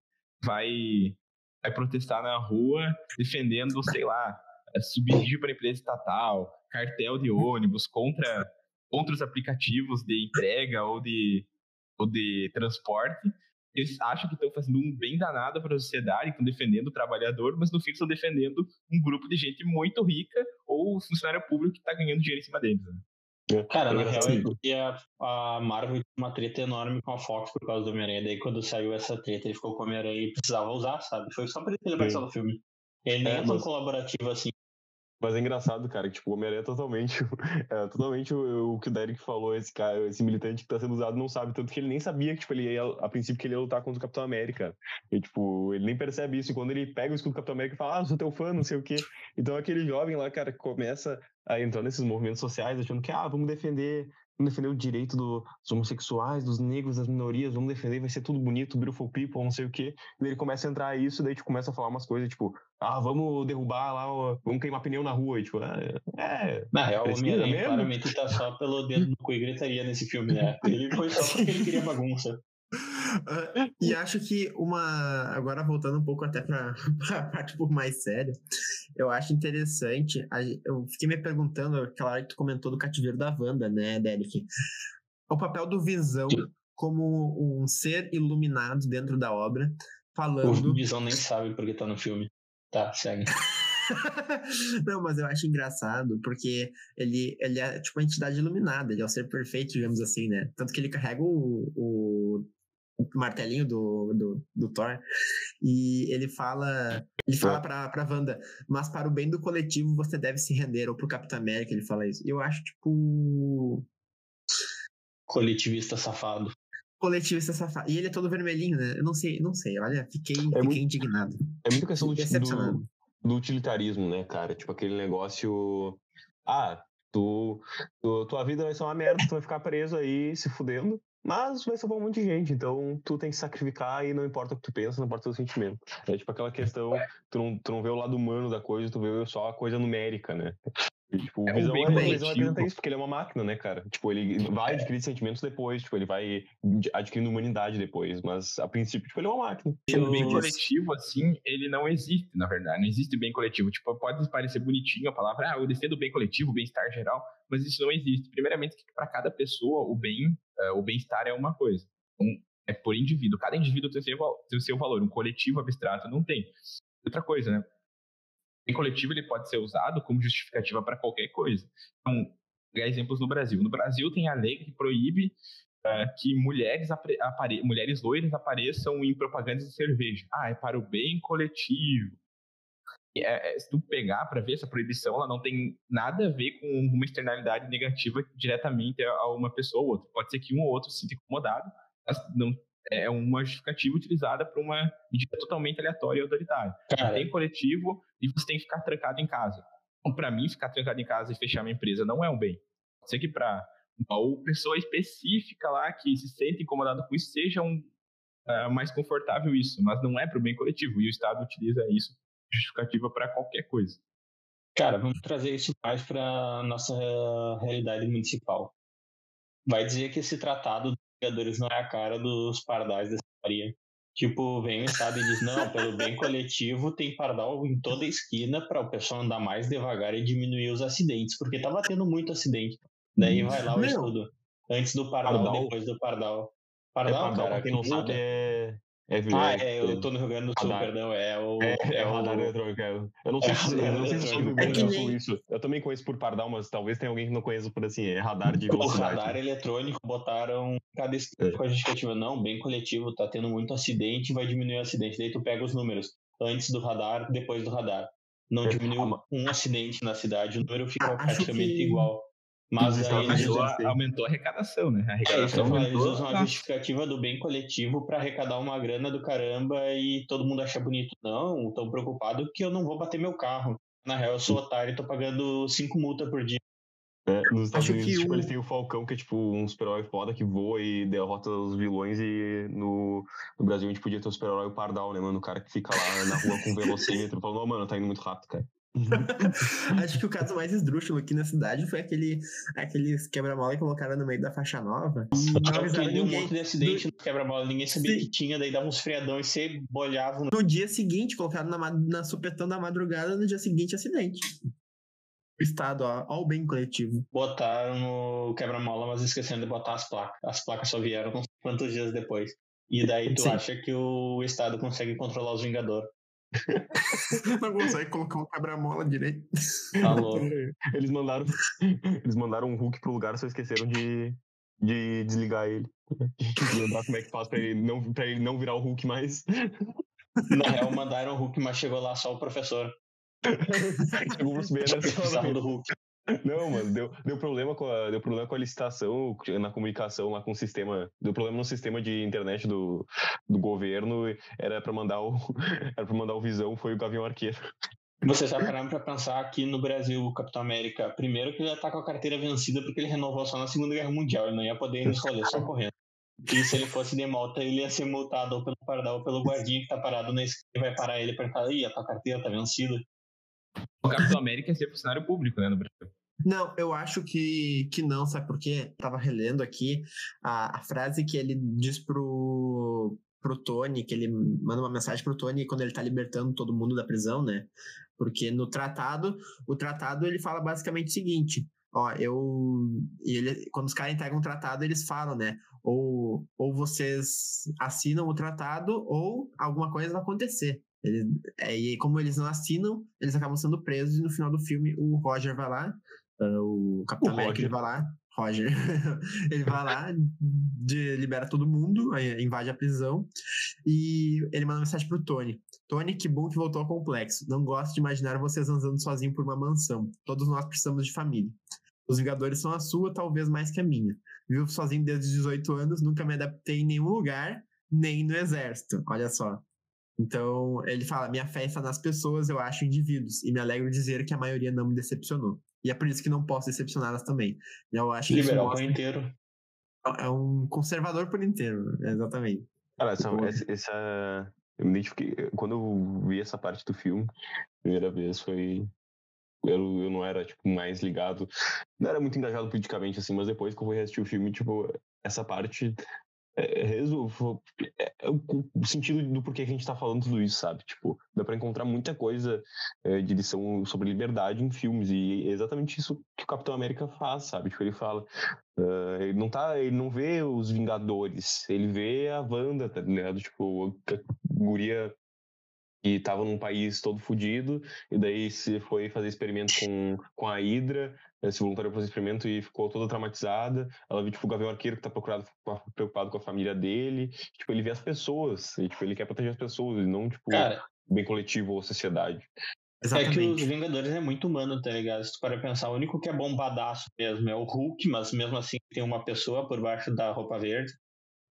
D: vai, vai protestar na rua defendendo, sei lá, é, subsídio para empresa estatal, cartel de ônibus contra, contra os aplicativos de entrega ou de, ou de transporte. Eles acham que estão fazendo um bem danado para a sociedade, estão defendendo o trabalhador, mas no fim estão defendendo um grupo de gente muito rica ou funcionário público que está ganhando dinheiro em cima deles. né?
C: Cara, na
A: É,
C: real,
A: assim,
C: é porque a, a Marvel tinha uma treta enorme com a Fox por causa do Homem-Aranha. Daí, quando saiu essa treta, ele ficou com o Homem-Aranha e precisava usar, sabe? Foi só pra ele aparecer no filme. Ele nem
A: É,
C: é, tão
A: mas-
C: colaborativo assim.
A: Mas é engraçado, cara, que tipo, o Homem-Aranha é totalmente, é, totalmente o, o que o Derek falou, esse cara, esse militante que tá sendo usado não sabe, tanto que ele nem sabia que, tipo, ele ia, a princípio, que ele ia lutar contra o Capitão América. E, tipo, ele nem percebe isso. E quando ele pega o escudo do Capitão América e fala, ah, sou teu fã, não sei o quê. Então aquele jovem lá, cara, começa a entrar nesses movimentos sociais, achando que, ah, vamos defender, vamos defender o direito do- dos homossexuais, dos negros, das minorias, vamos defender, vai ser tudo bonito, beautiful people, não sei o quê. E daí ele começa a entrar isso, daí, tipo, começa a falar umas coisas, tipo, ah, vamos derrubar lá, vamos queimar pneu na rua, e, tipo, é, é,
C: Na real, o Homem-Aranha
A: mesmo?
C: claramente tá só pelo dedo no cu e gritaria nesse filme, né? Ele foi só porque ele queria bagunça.
B: Ah, e acho que uma. Agora voltando um pouco até pra, pra parte um pouco mais séria, eu acho interessante. Eu fiquei me perguntando, aquela hora que tu comentou do cativeiro da Wanda, né, Derek? O papel do Visão como um ser iluminado dentro da obra, falando.
C: O Visão nem sabe porque tá no filme. Tá, segue.
B: Não, mas eu acho engraçado, porque ele, ele é tipo uma entidade iluminada, ele é o ser perfeito, digamos assim, né? Tanto que ele carrega o, o martelinho do, do, do Thor e ele fala. Ele fala pra, pra Wanda, mas para o bem do coletivo você deve se render, ou pro Capitão América ele fala isso. Eu acho, tipo.
C: Coletivista safado.
B: Coletivo esse safado. E ele é todo vermelhinho, né? Eu não sei, não sei. Olha, fiquei, fiquei
A: muito-
B: indignado.
A: É muita questão do,
B: Decepcionado.
A: do, do utilitarismo, né, cara? Tipo aquele negócio. Ah, tu, tu- tua vida vai ser uma merda, tu vai ficar preso aí se fudendo, mas vai salvar um monte de gente. Então tu tem que sacrificar e não importa o que tu pensa, não importa o teu sentimento. É tipo aquela questão, tu não, tu não vê o lado humano da coisa, tu vê só a coisa numérica, né? E, tipo, o
D: É um
A: Visão,
D: bem
A: é, o Visão
D: coletivo.
A: representa isso, porque ele é uma máquina, né, cara? Tipo, ele vai adquirir sentimentos depois, tipo, ele vai adquirindo humanidade depois, mas a princípio, tipo, ele é uma máquina.
D: O bem
C: Eu-
D: coletivo, assim, ele não existe, na verdade. Não existe bem coletivo. Tipo, pode parecer bonitinho a palavra, ah, eu defendo o bem coletivo, o bem-estar geral, mas isso não existe. Primeiramente, que para cada pessoa, o bem, eh, o bem-estar é uma coisa. Um, é por indivíduo. Cada indivíduo tem o, seu, tem o seu valor. Um coletivo abstrato não tem. Outra coisa, né? Bem coletivo ele pode ser usado como justificativa para qualquer coisa. Então, pegar exemplos no Brasil. No Brasil tem a lei que proíbe eh, que mulheres, apare- mulheres loiras apareçam em propagandas de cerveja. Ah, é para o bem coletivo. É, é, se tu pegar para ver essa proibição, ela não tem nada a ver com uma externalidade negativa diretamente a uma pessoa ou outra. Pode ser que um ou outro se sinta incomodado, mas não é uma justificativa utilizada para uma medida totalmente aleatória e autoritária.
C: Cara,
D: Tem coletivo e você tem que ficar trancado em casa. Então, para mim, ficar trancado em casa e fechar minha empresa não é um bem. Pode ser que para uma pessoa específica lá que se sente incomodada com isso seja um, ah, mais confortável isso, mas não é para o bem coletivo. E o Estado utiliza isso justificativa para qualquer coisa.
C: Cara, vamos trazer isso mais para nossa realidade municipal. Vai dizer que esse tratado Vingadores não é a cara dos pardais dessa Maria. Tipo, vem o Estado e diz: não, pelo bem coletivo tem pardal em toda a esquina para o pessoal andar mais devagar e diminuir os acidentes, porque tava tendo muito acidente. Daí vai lá o
B: Meu.
C: estudo. Antes do pardal,
A: Pardal?
C: depois do pardal.
A: É,
C: Pardal,
A: pardal,
C: cara,
A: quem não sabe, é. É,
C: Ah,
A: é,
C: eu tô no Rio Grande do Sul,
A: Radar.
C: perdão, é o.
A: É, é,
C: é o-
A: radar eletrônico. é. Eu não sei,
C: É
A: se, eu não sei se Rio. Grande
B: É
A: do Sul isso. Eu também conheço por pardal, mas talvez tenha alguém que não conheça por assim, é radar de
C: O
A: velocidade.
C: radar eletrônico botaram cada esquina
A: É.
C: com a justificativa. Não, bem coletivo, tá tendo muito acidente, vai diminuir o acidente. Daí tu pega os números antes do radar, depois do radar. Não diminuiu
A: Ah,
C: um acidente na cidade, o número fica
B: Ah,
C: praticamente
B: que-
C: igual. Mas
A: Dos
C: aí eles,
D: Aumentou a, aumentou a arrecadação, né? A
C: é,
D: arrecadação
C: falo, eles
D: aumentou.
C: usam a
D: tá?
C: justificativa do bem coletivo para arrecadar uma grana do caramba e todo mundo acha bonito. Não, tão preocupado que eu não vou bater meu carro. Na real, eu sou otário e tô pagando cinco multas por dia.
A: É, nos Estados
B: Acho
A: Unidos,
B: que
A: tipo,
B: o-
A: eles têm o Falcão, que é tipo um super-herói foda que voa e derrota os vilões. E no, no Brasil a gente podia ter o super-herói o Pardal, né, mano? O cara que fica lá na rua com o velocímetro falando, não, mano, tá indo muito rápido, cara.
B: Acho que o caso mais esdrúxulo aqui na cidade foi aquele, aqueles quebra-mola que colocaram no meio da faixa nova. Não
C: deu um
B: ninguém.
C: monte de acidente no quebra-mola, ninguém sabia
B: Sim.
C: que tinha, daí dava uns friadão e você bolhava no
B: No dia seguinte, colocaram na, na supetão da madrugada, no dia seguinte, acidente. Estado, ó, ó o bem coletivo.
C: botaram no quebra-mola, mas esquecendo de botar as placas. As placas só vieram quantos dias depois. E daí tu
B: Sim.
C: acha que o Estado consegue controlar os Vingadores.
B: Não consegue colocar um quebra-mola direito.
C: Tá louco.
A: Eles mandaram, eles mandaram um Hulk pro lugar, só esqueceram de, de desligar ele. Lembrar como é que faz pra ele, não, pra ele não virar o Hulk mais.
C: Na real, mandaram o Hulk, mas chegou lá só o professor.
A: Chegou o Bruce Banner só
C: do Hulk.
A: Não, mano, deu, deu, problema com a, deu problema com a licitação, na comunicação lá com o sistema. Deu problema no sistema de internet do, do governo. Era pra mandar o. Era pra mandar o Visão, foi o Gavião Arqueiro.
C: Vocês já pararam pra pensar aqui no Brasil, Capitão América, primeiro que ele já tá com a carteira vencida porque ele renovou só na Segunda Guerra Mundial, ele não ia poder rolês só correndo. E se ele fosse de malta, ele ia ser multado ou pelo pardal ou pelo guardinha que tá parado na esquina e vai parar ele e perguntar, ih, a tua carteira tá vencida.
D: O Capitão América é ser funcionário público, né, no Brasil.
B: Não, eu acho que, que não, sabe por quê? Tava relendo aqui a, a frase que ele diz pro, pro Tony, que ele manda uma mensagem pro Tony quando ele tá libertando todo mundo da prisão, né? Porque no tratado, o tratado ele fala basicamente o seguinte: ó, eu. Ele, quando os caras entregam um tratado, eles falam, né? Ou, ou vocês assinam o tratado, ou alguma coisa vai acontecer. Ele, é, e aí, como eles não assinam, eles acabam sendo presos, e no final do filme o Roger vai lá, ah, o Capitão
A: O
B: América
A: Roger.
B: vai lá, Roger, ele vai lá, de- libera todo mundo, invade a prisão, e ele manda mensagem pro Tony. Tony, que bom que voltou ao complexo. Não gosto de imaginar vocês andando sozinho por uma mansão. Todos nós precisamos de família. Os Vingadores são a sua, talvez mais que a minha. Vivo sozinho desde os 18 anos, nunca me adaptei em nenhum lugar, nem no exército. Olha só. Então, ele fala: minha fé está nas pessoas, eu acho indivíduos, e me alegro de dizer que a maioria não me decepcionou. E é por isso que não posso decepcioná-las também. Eu acho
C: Liberal por inteiro.
B: é um conservador por inteiro, exatamente.
A: Cara, essa, essa, essa- Eu me identifiquei. Quando eu vi essa parte do filme, primeira vez foi. Eu, eu não era, tipo, mais ligado. Não era muito engajado politicamente, assim, mas depois que eu fui assistir o filme, tipo, essa parte. É, é, fo- é- é o, sentido do porquê a gente tá falando tudo isso, sabe? Tipo, dá pra encontrar muita coisa é, de lição sobre liberdade em filmes, e é exatamente isso que o Capitão América faz, sabe? Tipo, ele fala. ah, ele não tá. Ele não vê os Vingadores, ele vê a Wanda, tá ligado? Tipo, a guria que tava num país todo fudido, e daí se foi fazer experimento com, com a Hydra, eh, se voluntário pra fazer experimento e ficou toda traumatizada. Ela viu, tipo, o Gavião Arqueiro que tá procurado, preocupado com a família dele. Tipo, ele vê as pessoas, e, tipo, ele quer proteger as pessoas, e não, tipo,
C: Cara,
A: o bem coletivo ou a sociedade.
C: é que os
B: Exatamente.
C: Vingadores é muito humano, tá ligado? Se tu para pensar, o único que é bombadaço mesmo é o Hulk, mas mesmo assim tem uma pessoa por baixo da roupa verde.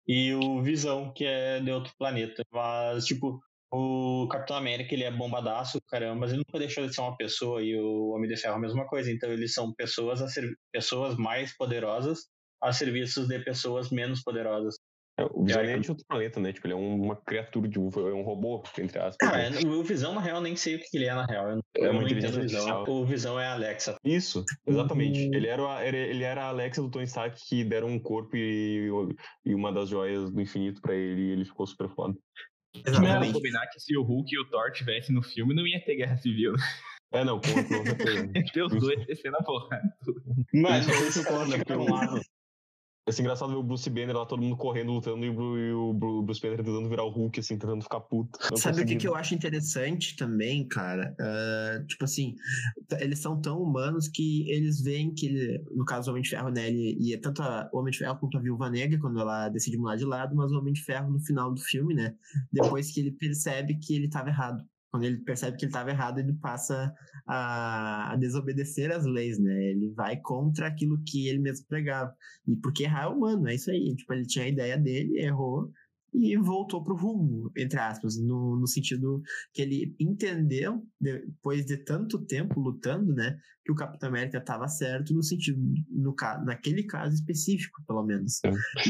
C: E o Visão, que é de outro planeta. Mas, tipo, o Capitão América, ele é bombadaço, caramba, mas ele nunca deixou de ser uma pessoa. E o Homem de Ferro a mesma coisa. Então, eles são pessoas, a ser- pessoas mais poderosas a serviços de pessoas menos poderosas.
A: É, o Visão
C: É,
A: de outro planeta, né? Tipo, ele é um- uma criatura, de, um- é um robô, entre aspas.
C: Ah, é, o Visão, na real, nem sei o que ele é, na real. Eu, não-
A: É
C: eu
A: uma
C: não entendo
A: inteligência
C: o Visão. O Visão é a Alexa.
A: Isso, exatamente.
B: Uhum.
A: Ele, era, a- era- ele era a Alexa do Tony Stark que deram um corpo e, e uma das joias do infinito pra ele e ele ficou super foda.
B: Exatamente.
D: combinar que se o Hulk e o Thor tivessem no filme, não ia ter guerra civil.
A: É, não, com, certeza.
D: Ia ter os dois descendo a porra.
C: Mas
A: Isso,
C: não
A: isso
C: se
A: conta, o-
C: um lado.
A: Ser engraçado ver o Bruce Banner lá, todo mundo correndo, lutando, e o, Bru- o Bru- Bruce Banner tentando virar o Hulk, assim, tentando ficar puto.
B: Sabe o que, que eu acho interessante também, cara? Ah, tipo assim, eles são tão humanos que eles veem que, no caso do Homem de Ferro, né? Ele, e é tanto a- o Homem de Ferro quanto a Viúva Negra, quando ela decide mudar de lado, mas o Homem de Ferro no final do filme, né? Depois que ele percebe que ele tava errado. Quando ele percebe que ele estava errado, ele passa a, a, desobedecer as leis, né? Ele vai contra aquilo que ele mesmo pregava. E porque errar é humano, é isso aí. Tipo, ele tinha a ideia dele, errou e voltou pro rumo, entre aspas, no, no sentido que ele entendeu, depois de tanto tempo lutando, né, que o Capitão América estava certo no sentido, no, naquele caso específico, pelo menos.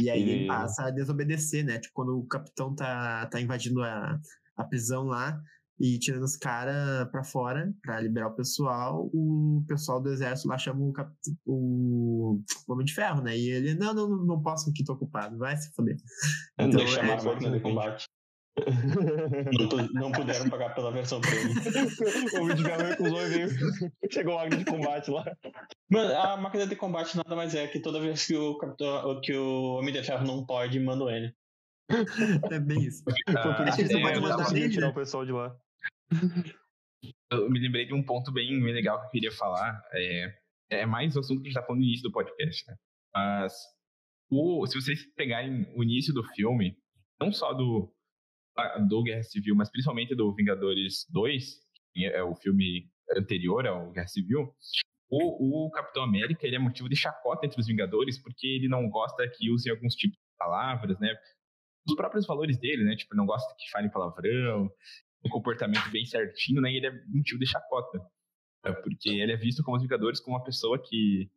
B: E aí ele passa a desobedecer, né? Tipo, quando o Capitão tá, tá invadindo a, a prisão lá, e tirando os caras pra fora pra liberar o pessoal, o pessoal do exército lá chama o, cap... o... Homem de Ferro, né? E ele, não, não, não posso aqui, tô ocupado, vai se foder.
C: Então, Deixa é, a máquina de combate. não, não puderam pagar pela versão premium.
A: o Homem de Ferro recusou e veio. Chegou a máquina de combate lá.
C: Mano, a máquina de combate nada mais é que toda vez que o, capitão, que o Homem de Ferro não pode, manda ele.
B: É bem isso.
A: Ah, Foi por isso que você é, pode mandar ele, tirar o pessoal de lá.
D: Eu me lembrei de um ponto bem, bem legal que eu queria falar. É, é mais o assunto que a gente está falando no início do podcast, né? Mas o, se vocês pegarem o início do filme, não só do, do Guerra Civil, mas principalmente do Vingadores 2, que é o filme anterior ao Guerra Civil, o, o, Capitão América ele é motivo de chacota entre os Vingadores porque ele não gosta que usem alguns tipos de palavras, né? Os próprios valores dele, né? Tipo, não gosta que falem palavrão, um comportamento bem certinho, né? E ele é motivo de chacota. É porque ele é visto como os Vingadores como uma pessoa que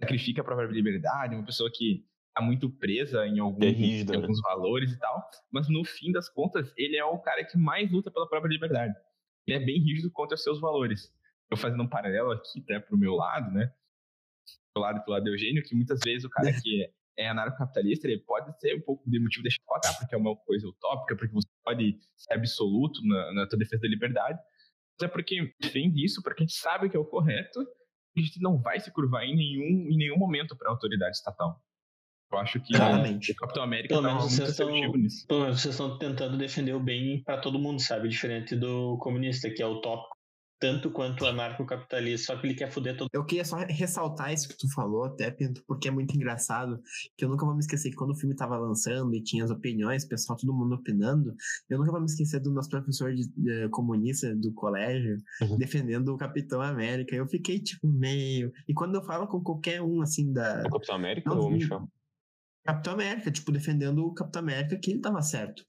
D: sacrifica a própria liberdade, uma pessoa que está muito presa em alguns, é rígido, em né? alguns valores e tal, mas no fim das contas, ele é o cara que mais luta pela própria liberdade. Ele é bem rígido contra os seus valores. Eu fazendo um paralelo aqui até pro meu lado, né? Pro lado pro lado do Eugênio, que muitas vezes o cara que é anarcocapitalista, ele pode ser um pouco de motivo de chacotar, porque é uma coisa utópica, porque você pode ser absoluto na, na tua defesa da liberdade, mas é porque defende isso, porque a gente sabe que é o correto, e a gente não vai se curvar em nenhum, em nenhum momento para a autoridade estatal. Eu acho que Claramente. o Capitão América pelo tá menos muito estão, nisso.
C: Pelo menos vocês estão tentando defender o bem para todo mundo, sabe? Diferente do comunista, que é utópico tanto quanto o anarcocapitalista, só que ele quer foder todo
B: Eu queria só ressaltar isso que tu falou, até, Pinto, porque é muito engraçado, que eu nunca vou me esquecer que quando o filme tava lançando e tinha as opiniões, pessoal, todo mundo opinando, eu nunca vou me esquecer do nosso professor de, de comunista do colégio uhum. defendendo o Capitão América. Eu fiquei, tipo, meio... E quando eu falo com qualquer um, assim, da...
A: O Capitão América não, ou o Michel?
B: Capitão América, tipo, defendendo o Capitão América que ele tava certo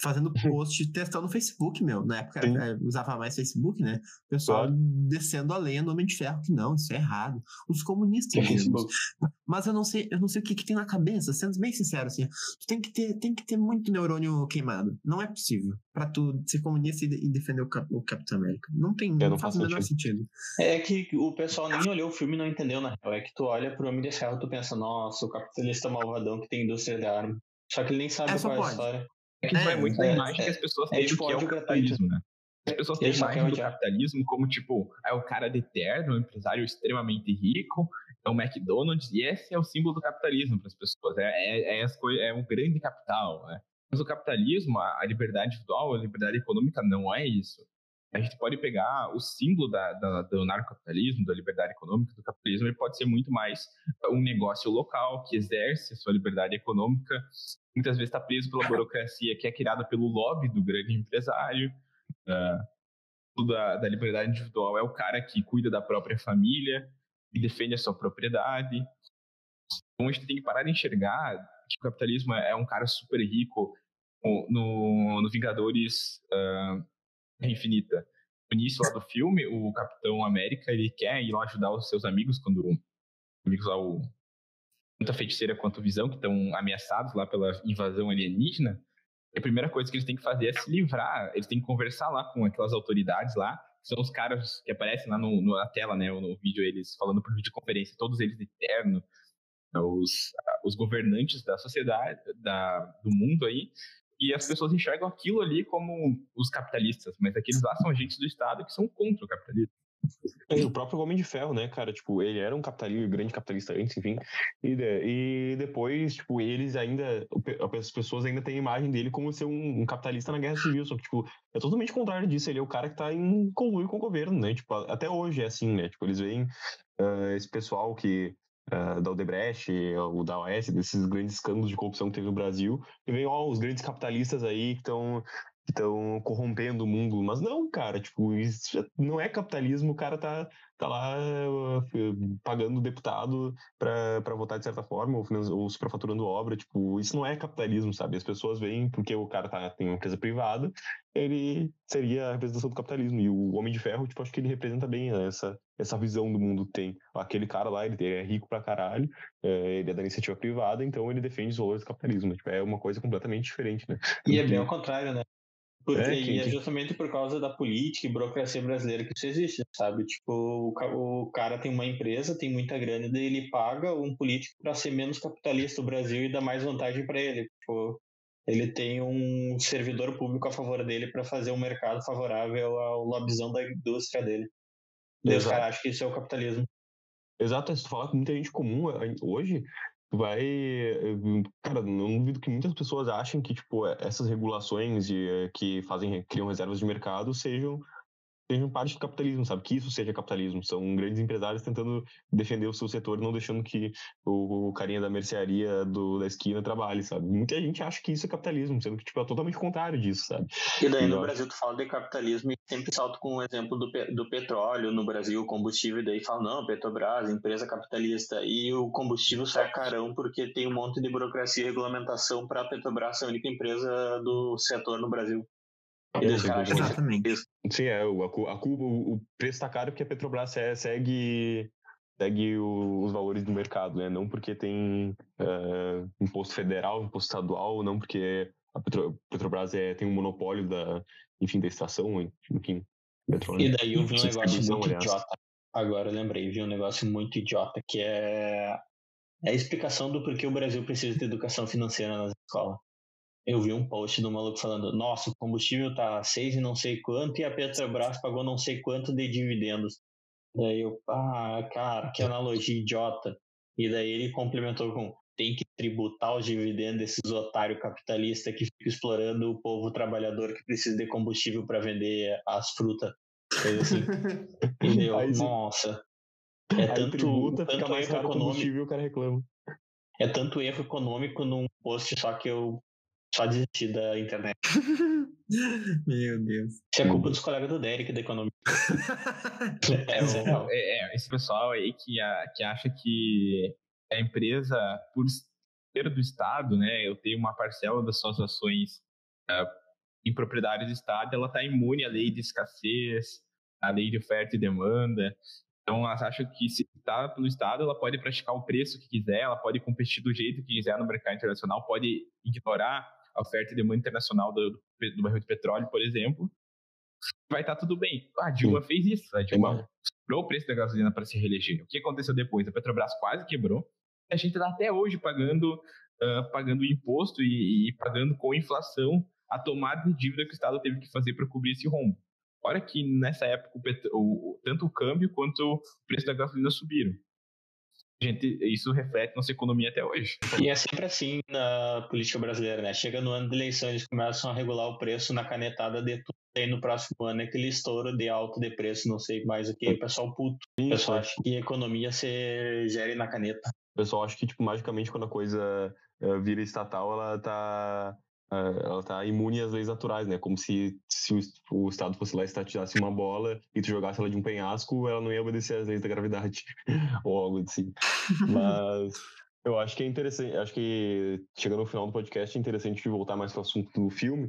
B: fazendo post testando no Facebook, meu. Na época é, usava mais Facebook, né? O pessoal claro. descendo a lenha no Homem de Ferro, que não, isso é errado. Os comunistas mesmo. Mas eu não sei, eu não sei o que, que tem na cabeça, sendo bem sincero, assim. Tu tem que ter, tem que ter muito neurônio queimado. Não é possível para tu ser comunista e, defender o, Cap, o Capitão América. Não tem, não, não faz o menor sentido.
C: É que o pessoal nem olhou o filme e não entendeu, na real. É que tu olha pro Homem de Ferro e tu pensa, nossa, o capitalista malvadão que tem indústria de arma. Só que ele nem sabe é, qual é a história.
D: É que é, vai muito da imagem que as pessoas têm do que é o capitalismo, né? As pessoas têm a imagem do capitalismo como, tipo, é o cara de terno, um empresário extremamente rico, é o McDonald's, e esse é o símbolo do capitalismo para as pessoas. É, é, é, as é um grande capital, né? Mas o capitalismo, a, a liberdade individual, a liberdade econômica não é isso. A gente pode pegar o símbolo da, da, do narcocapitalismo, da liberdade econômica, do capitalismo, ele pode ser muito mais um negócio local que exerce a sua liberdade econômica muitas vezes está preso pela burocracia que é criada pelo lobby do grande empresário. Uh, da, da liberdade individual é o cara que cuida da própria família e defende a sua propriedade. Então a gente tem que parar de enxergar que o capitalismo é, é um cara super rico no, no Vingadores uh, Infinita. No início lá do filme, o Capitão América ele quer ir lá ajudar os seus amigos quando amigos lá o tanto a feiticeira quanto a visão, que estão ameaçados lá pela invasão alienígena, a primeira coisa que eles têm que fazer é se livrar. Eles têm que conversar lá com aquelas autoridades lá, que são os caras que aparecem lá no, no, na tela, né, no vídeo, eles falando por videoconferência, todos eles de terno, os, os governantes da sociedade, da, do mundo aí, e as pessoas enxergam aquilo ali como os capitalistas, mas aqueles lá são agentes do Estado que são contra o capitalismo.
A: O próprio Homem de Ferro, né, cara? Tipo, ele era um capitalista, grande capitalista antes, enfim. E, e depois, tipo, eles ainda. As pessoas ainda têm a imagem dele como ser um, um, capitalista na guerra civil. Só que, tipo, é totalmente contrário disso. Ele é o cara que tá em conluio com o governo, né? Tipo, até hoje é assim, né? Tipo, eles veem uh, esse pessoal que. Uh, da Odebrecht, o da OAS, desses grandes escândalos de corrupção que teve no Brasil, e vem ó, os grandes capitalistas aí que estão estão corrompendo o mundo. Mas não, cara, tipo, isso não é capitalismo, o cara tá, tá lá uh, pagando deputado para votar de certa forma, ou, ou superfaturando obra, tipo, isso não é capitalismo, sabe? As pessoas veem porque o cara tá, tem uma empresa privada, ele seria a representação do capitalismo. E o Homem de Ferro, tipo, acho que ele representa bem essa, essa visão do mundo tem. Aquele cara lá, ele é rico pra caralho, é, ele é da iniciativa privada, então ele defende os valores do capitalismo. Tipo, é uma coisa completamente diferente, né?
C: E é bem ao contrário, né? Porque, é, e é justamente por causa da política e burocracia brasileira que isso existe, sabe? Tipo, o, o cara tem uma empresa, tem muita grana, daí ele paga um político para ser menos capitalista do Brasil e dar mais vantagem para ele. Tipo, ele tem um servidor público a favor dele para fazer um mercado favorável ao lobizão da indústria dele. Daí os caras acham que isso é o capitalismo.
A: Exato, se tu falar com muita gente comum hoje, vai. Cara, não duvido que muitas pessoas achem que, tipo, essas regulações de, que fazem, criam reservas de mercado sejam sejam parte do capitalismo, sabe? Que isso seja capitalismo. São grandes empresários tentando defender o seu setor, não deixando que o, o carinha da mercearia do, da esquina trabalhe, sabe? Muita gente acha que isso é capitalismo, sendo que tipo, é totalmente contrário disso, sabe?
C: E daí no Brasil tu fala de capitalismo e sempre salto com o exemplo do, do petróleo no Brasil, combustível, e daí fala, não, Petrobras, empresa capitalista, e o combustível sai carão porque tem um monte de burocracia e regulamentação para a Petrobras ser a única empresa do setor no Brasil.
B: Exatamente.
A: Sim, é, o, a, a, o preço está caro porque a Petrobras segue, segue os valores do mercado, né? Não porque tem uh, imposto federal, imposto estadual, não porque a Petro, Petrobras é, tem um monopólio da, enfim, da estação, enfim,
C: petróleo. E daí eu vi um negócio muito aliás. idiota. Agora eu lembrei, vi um negócio muito idiota, que é, é a explicação do porquê o Brasil precisa de educação financeira nas escolas eu vi um post do maluco falando: nossa, o combustível tá seis e não sei quanto e a Petrobras pagou não sei quanto de dividendos. Daí eu, ah, cara, que analogia idiota. E daí ele complementou com: tem que tributar os dividendos desses otários capitalistas que ficam explorando o povo trabalhador que precisa de combustível para vender as frutas. Coisa assim. e deu, Aí, nossa.
A: É tanto, tributa, tanto fica mais caro combustível o cara reclama.
C: É tanto erro econômico num post só que eu só desistir da internet.
B: Meu Deus.
C: Isso é culpa dos colegas do Derek da economia.
D: é, é, é, esse pessoal aí que, a, que acha que a empresa, por ser do Estado, né, eu tenho uma parcela das suas ações uh, em propriedade do Estado, ela está imune à lei de escassez, à lei de oferta e demanda. Então, elas acham que se está pelo Estado, ela pode praticar o preço que quiser, ela pode competir do jeito que quiser no mercado internacional, pode ignorar a oferta e demanda internacional do, do, barril de petróleo, por exemplo, vai estar tá tudo bem. A Dilma Sim. fez isso. A Dilma quebrou o preço da gasolina para se reeleger. O que aconteceu depois? A Petrobras quase quebrou. A gente está até hoje pagando, uh, pagando imposto e, e, pagando com inflação a tomada de dívida que o Estado teve que fazer para cobrir esse rombo. Olha que nessa época o, o, tanto o câmbio quanto o preço da gasolina subiram gente, isso reflete nossa economia até hoje.
C: E é sempre assim na política brasileira, né? Chega no ano de eleição, eles começam a regular o preço na canetada de tudo. E no próximo ano é aquele estouro de alto de preço, não sei mais o que. O pessoal puto. O pessoal acha que a economia se gere na caneta.
A: O pessoal acha que, tipo, magicamente quando a coisa uh, vira estatal, ela tá ela tá imune às leis naturais, né? Como se, se o, Estado fosse lá e estatizasse uma bola e tu jogasse ela de um penhasco, ela não ia obedecer às leis da gravidade, ou algo assim. Mas eu acho que é interessante, acho que chegando no final do podcast é interessante voltar mais para o assunto do filme.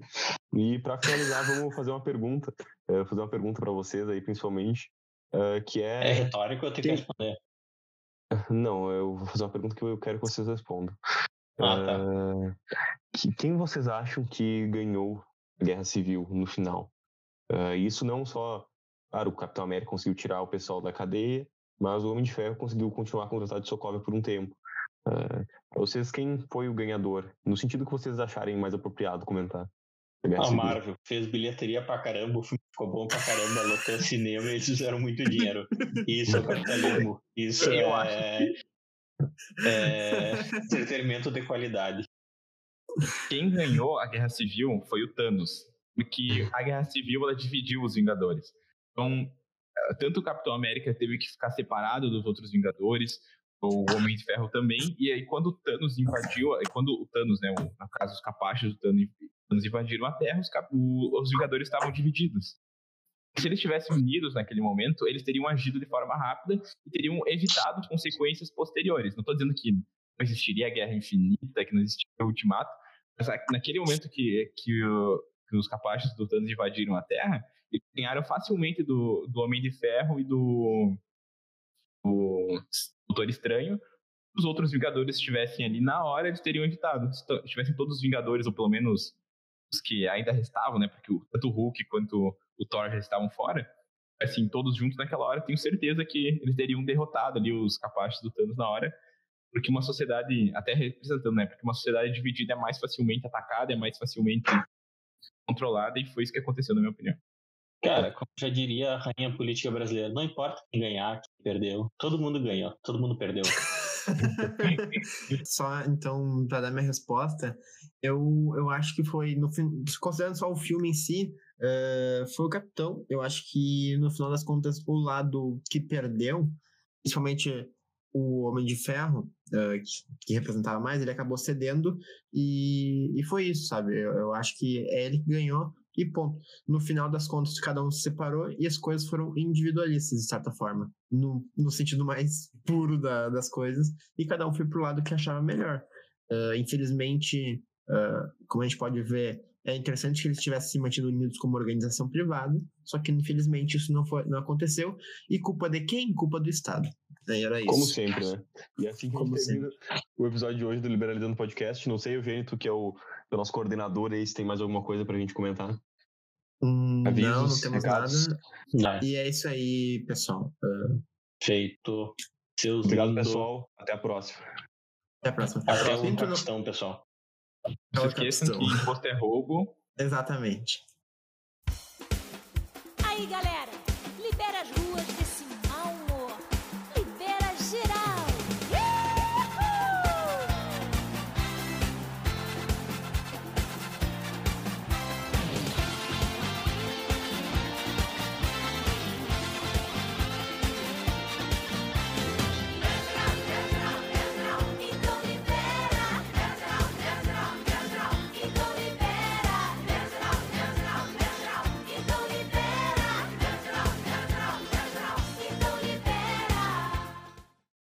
A: E para finalizar, vamos fazer uma pergunta, uh, fazer uma pergunta para vocês aí, principalmente, uh, que é...
C: É retórico eu tenho que responder?
A: Não, eu vou fazer uma pergunta que eu quero que vocês respondam.
C: Ah, tá. Uh,
A: que, quem vocês acham que ganhou a Guerra Civil no final? Uh, isso não só, claro, o Capitão América conseguiu tirar o pessoal da cadeia, mas o Homem de Ferro conseguiu continuar com o Tratado de Sokovia por um tempo. Uh, vocês, quem foi o ganhador? No sentido que vocês acharem mais apropriado comentar.
C: A Marvel fez bilheteria pra caramba, o filme ficou bom pra caramba, lotou cinema e eles fizeram muito dinheiro. Isso é capitalismo. Isso Eu é, é, entretenimento de qualidade.
D: Quem ganhou a Guerra Civil foi o Thanos, porque a Guerra Civil ela dividiu os Vingadores. Então, tanto o Capitão América teve que ficar separado dos outros Vingadores, o Homem de Ferro também, e aí quando o Thanos invadiu, quando o Thanos, né, o, no caso os capachos do Thanos invadiram a Terra, os, os Vingadores estavam divididos. Se eles estivessem unidos naquele momento, eles teriam agido de forma rápida e teriam evitado consequências posteriores. Não estou dizendo que não existiria a Guerra Infinita, que não existiria o Ultimato, mas naquele momento que, que, o, que os capazes do Thanos invadiram a Terra, eles ganharam facilmente do, do Homem de Ferro e do, do Doutor Estranho. Se os outros Vingadores estivessem ali na hora, eles teriam evitado. Se tivessem todos os Vingadores, ou pelo menos os que ainda restavam, né? Porque tanto o Hulk quanto o Thor já estavam fora. Assim, todos juntos naquela hora, tenho certeza que eles teriam derrotado ali os capazes do Thanos na hora. Porque uma sociedade, até representando, né? Porque uma sociedade dividida é mais facilmente atacada, é mais facilmente controlada, e foi isso que aconteceu, na minha opinião.
C: Cara, como já diria a rainha política brasileira, não importa quem ganhar, quem perdeu, todo mundo ganhou, todo mundo perdeu.
B: só, então, para dar minha resposta, eu, eu acho que foi, no considerando só o filme em si, uh, foi o Capitão. Eu acho que, no final das contas, o lado que perdeu, principalmente o Homem de Ferro, uh, que, que, representava mais, ele acabou cedendo e, e foi isso, sabe? Eu, eu acho que é ele que ganhou e ponto. No final das contas, cada um se separou e as coisas foram individualistas, de certa forma, no, no sentido mais puro da, das coisas, e cada um foi pro lado que achava melhor. Uh, infelizmente, uh, como a gente pode ver, é interessante que eles tivessem se mantido unidos como organização privada, só que infelizmente isso não, foi, não aconteceu. E culpa de quem? Culpa do Estado. Era isso.
A: Como sempre, né? E assim como termina o episódio de hoje do Liberalizando Podcast. Não sei, Eugênio, tu que é o, o nosso coordenador aí, se tem mais alguma coisa pra gente comentar.
B: Hum, Avisos, não, não temos recados. nada. Não. E é isso aí, pessoal. Uh...
C: Feito.
A: Seus Obrigado, lindo. pessoal. Até a próxima.
B: Até a próxima.
C: Até a próxima, pessoal.
D: Não se esqueçam que imposto é roubo.
B: Exatamente.
E: Aí, galera.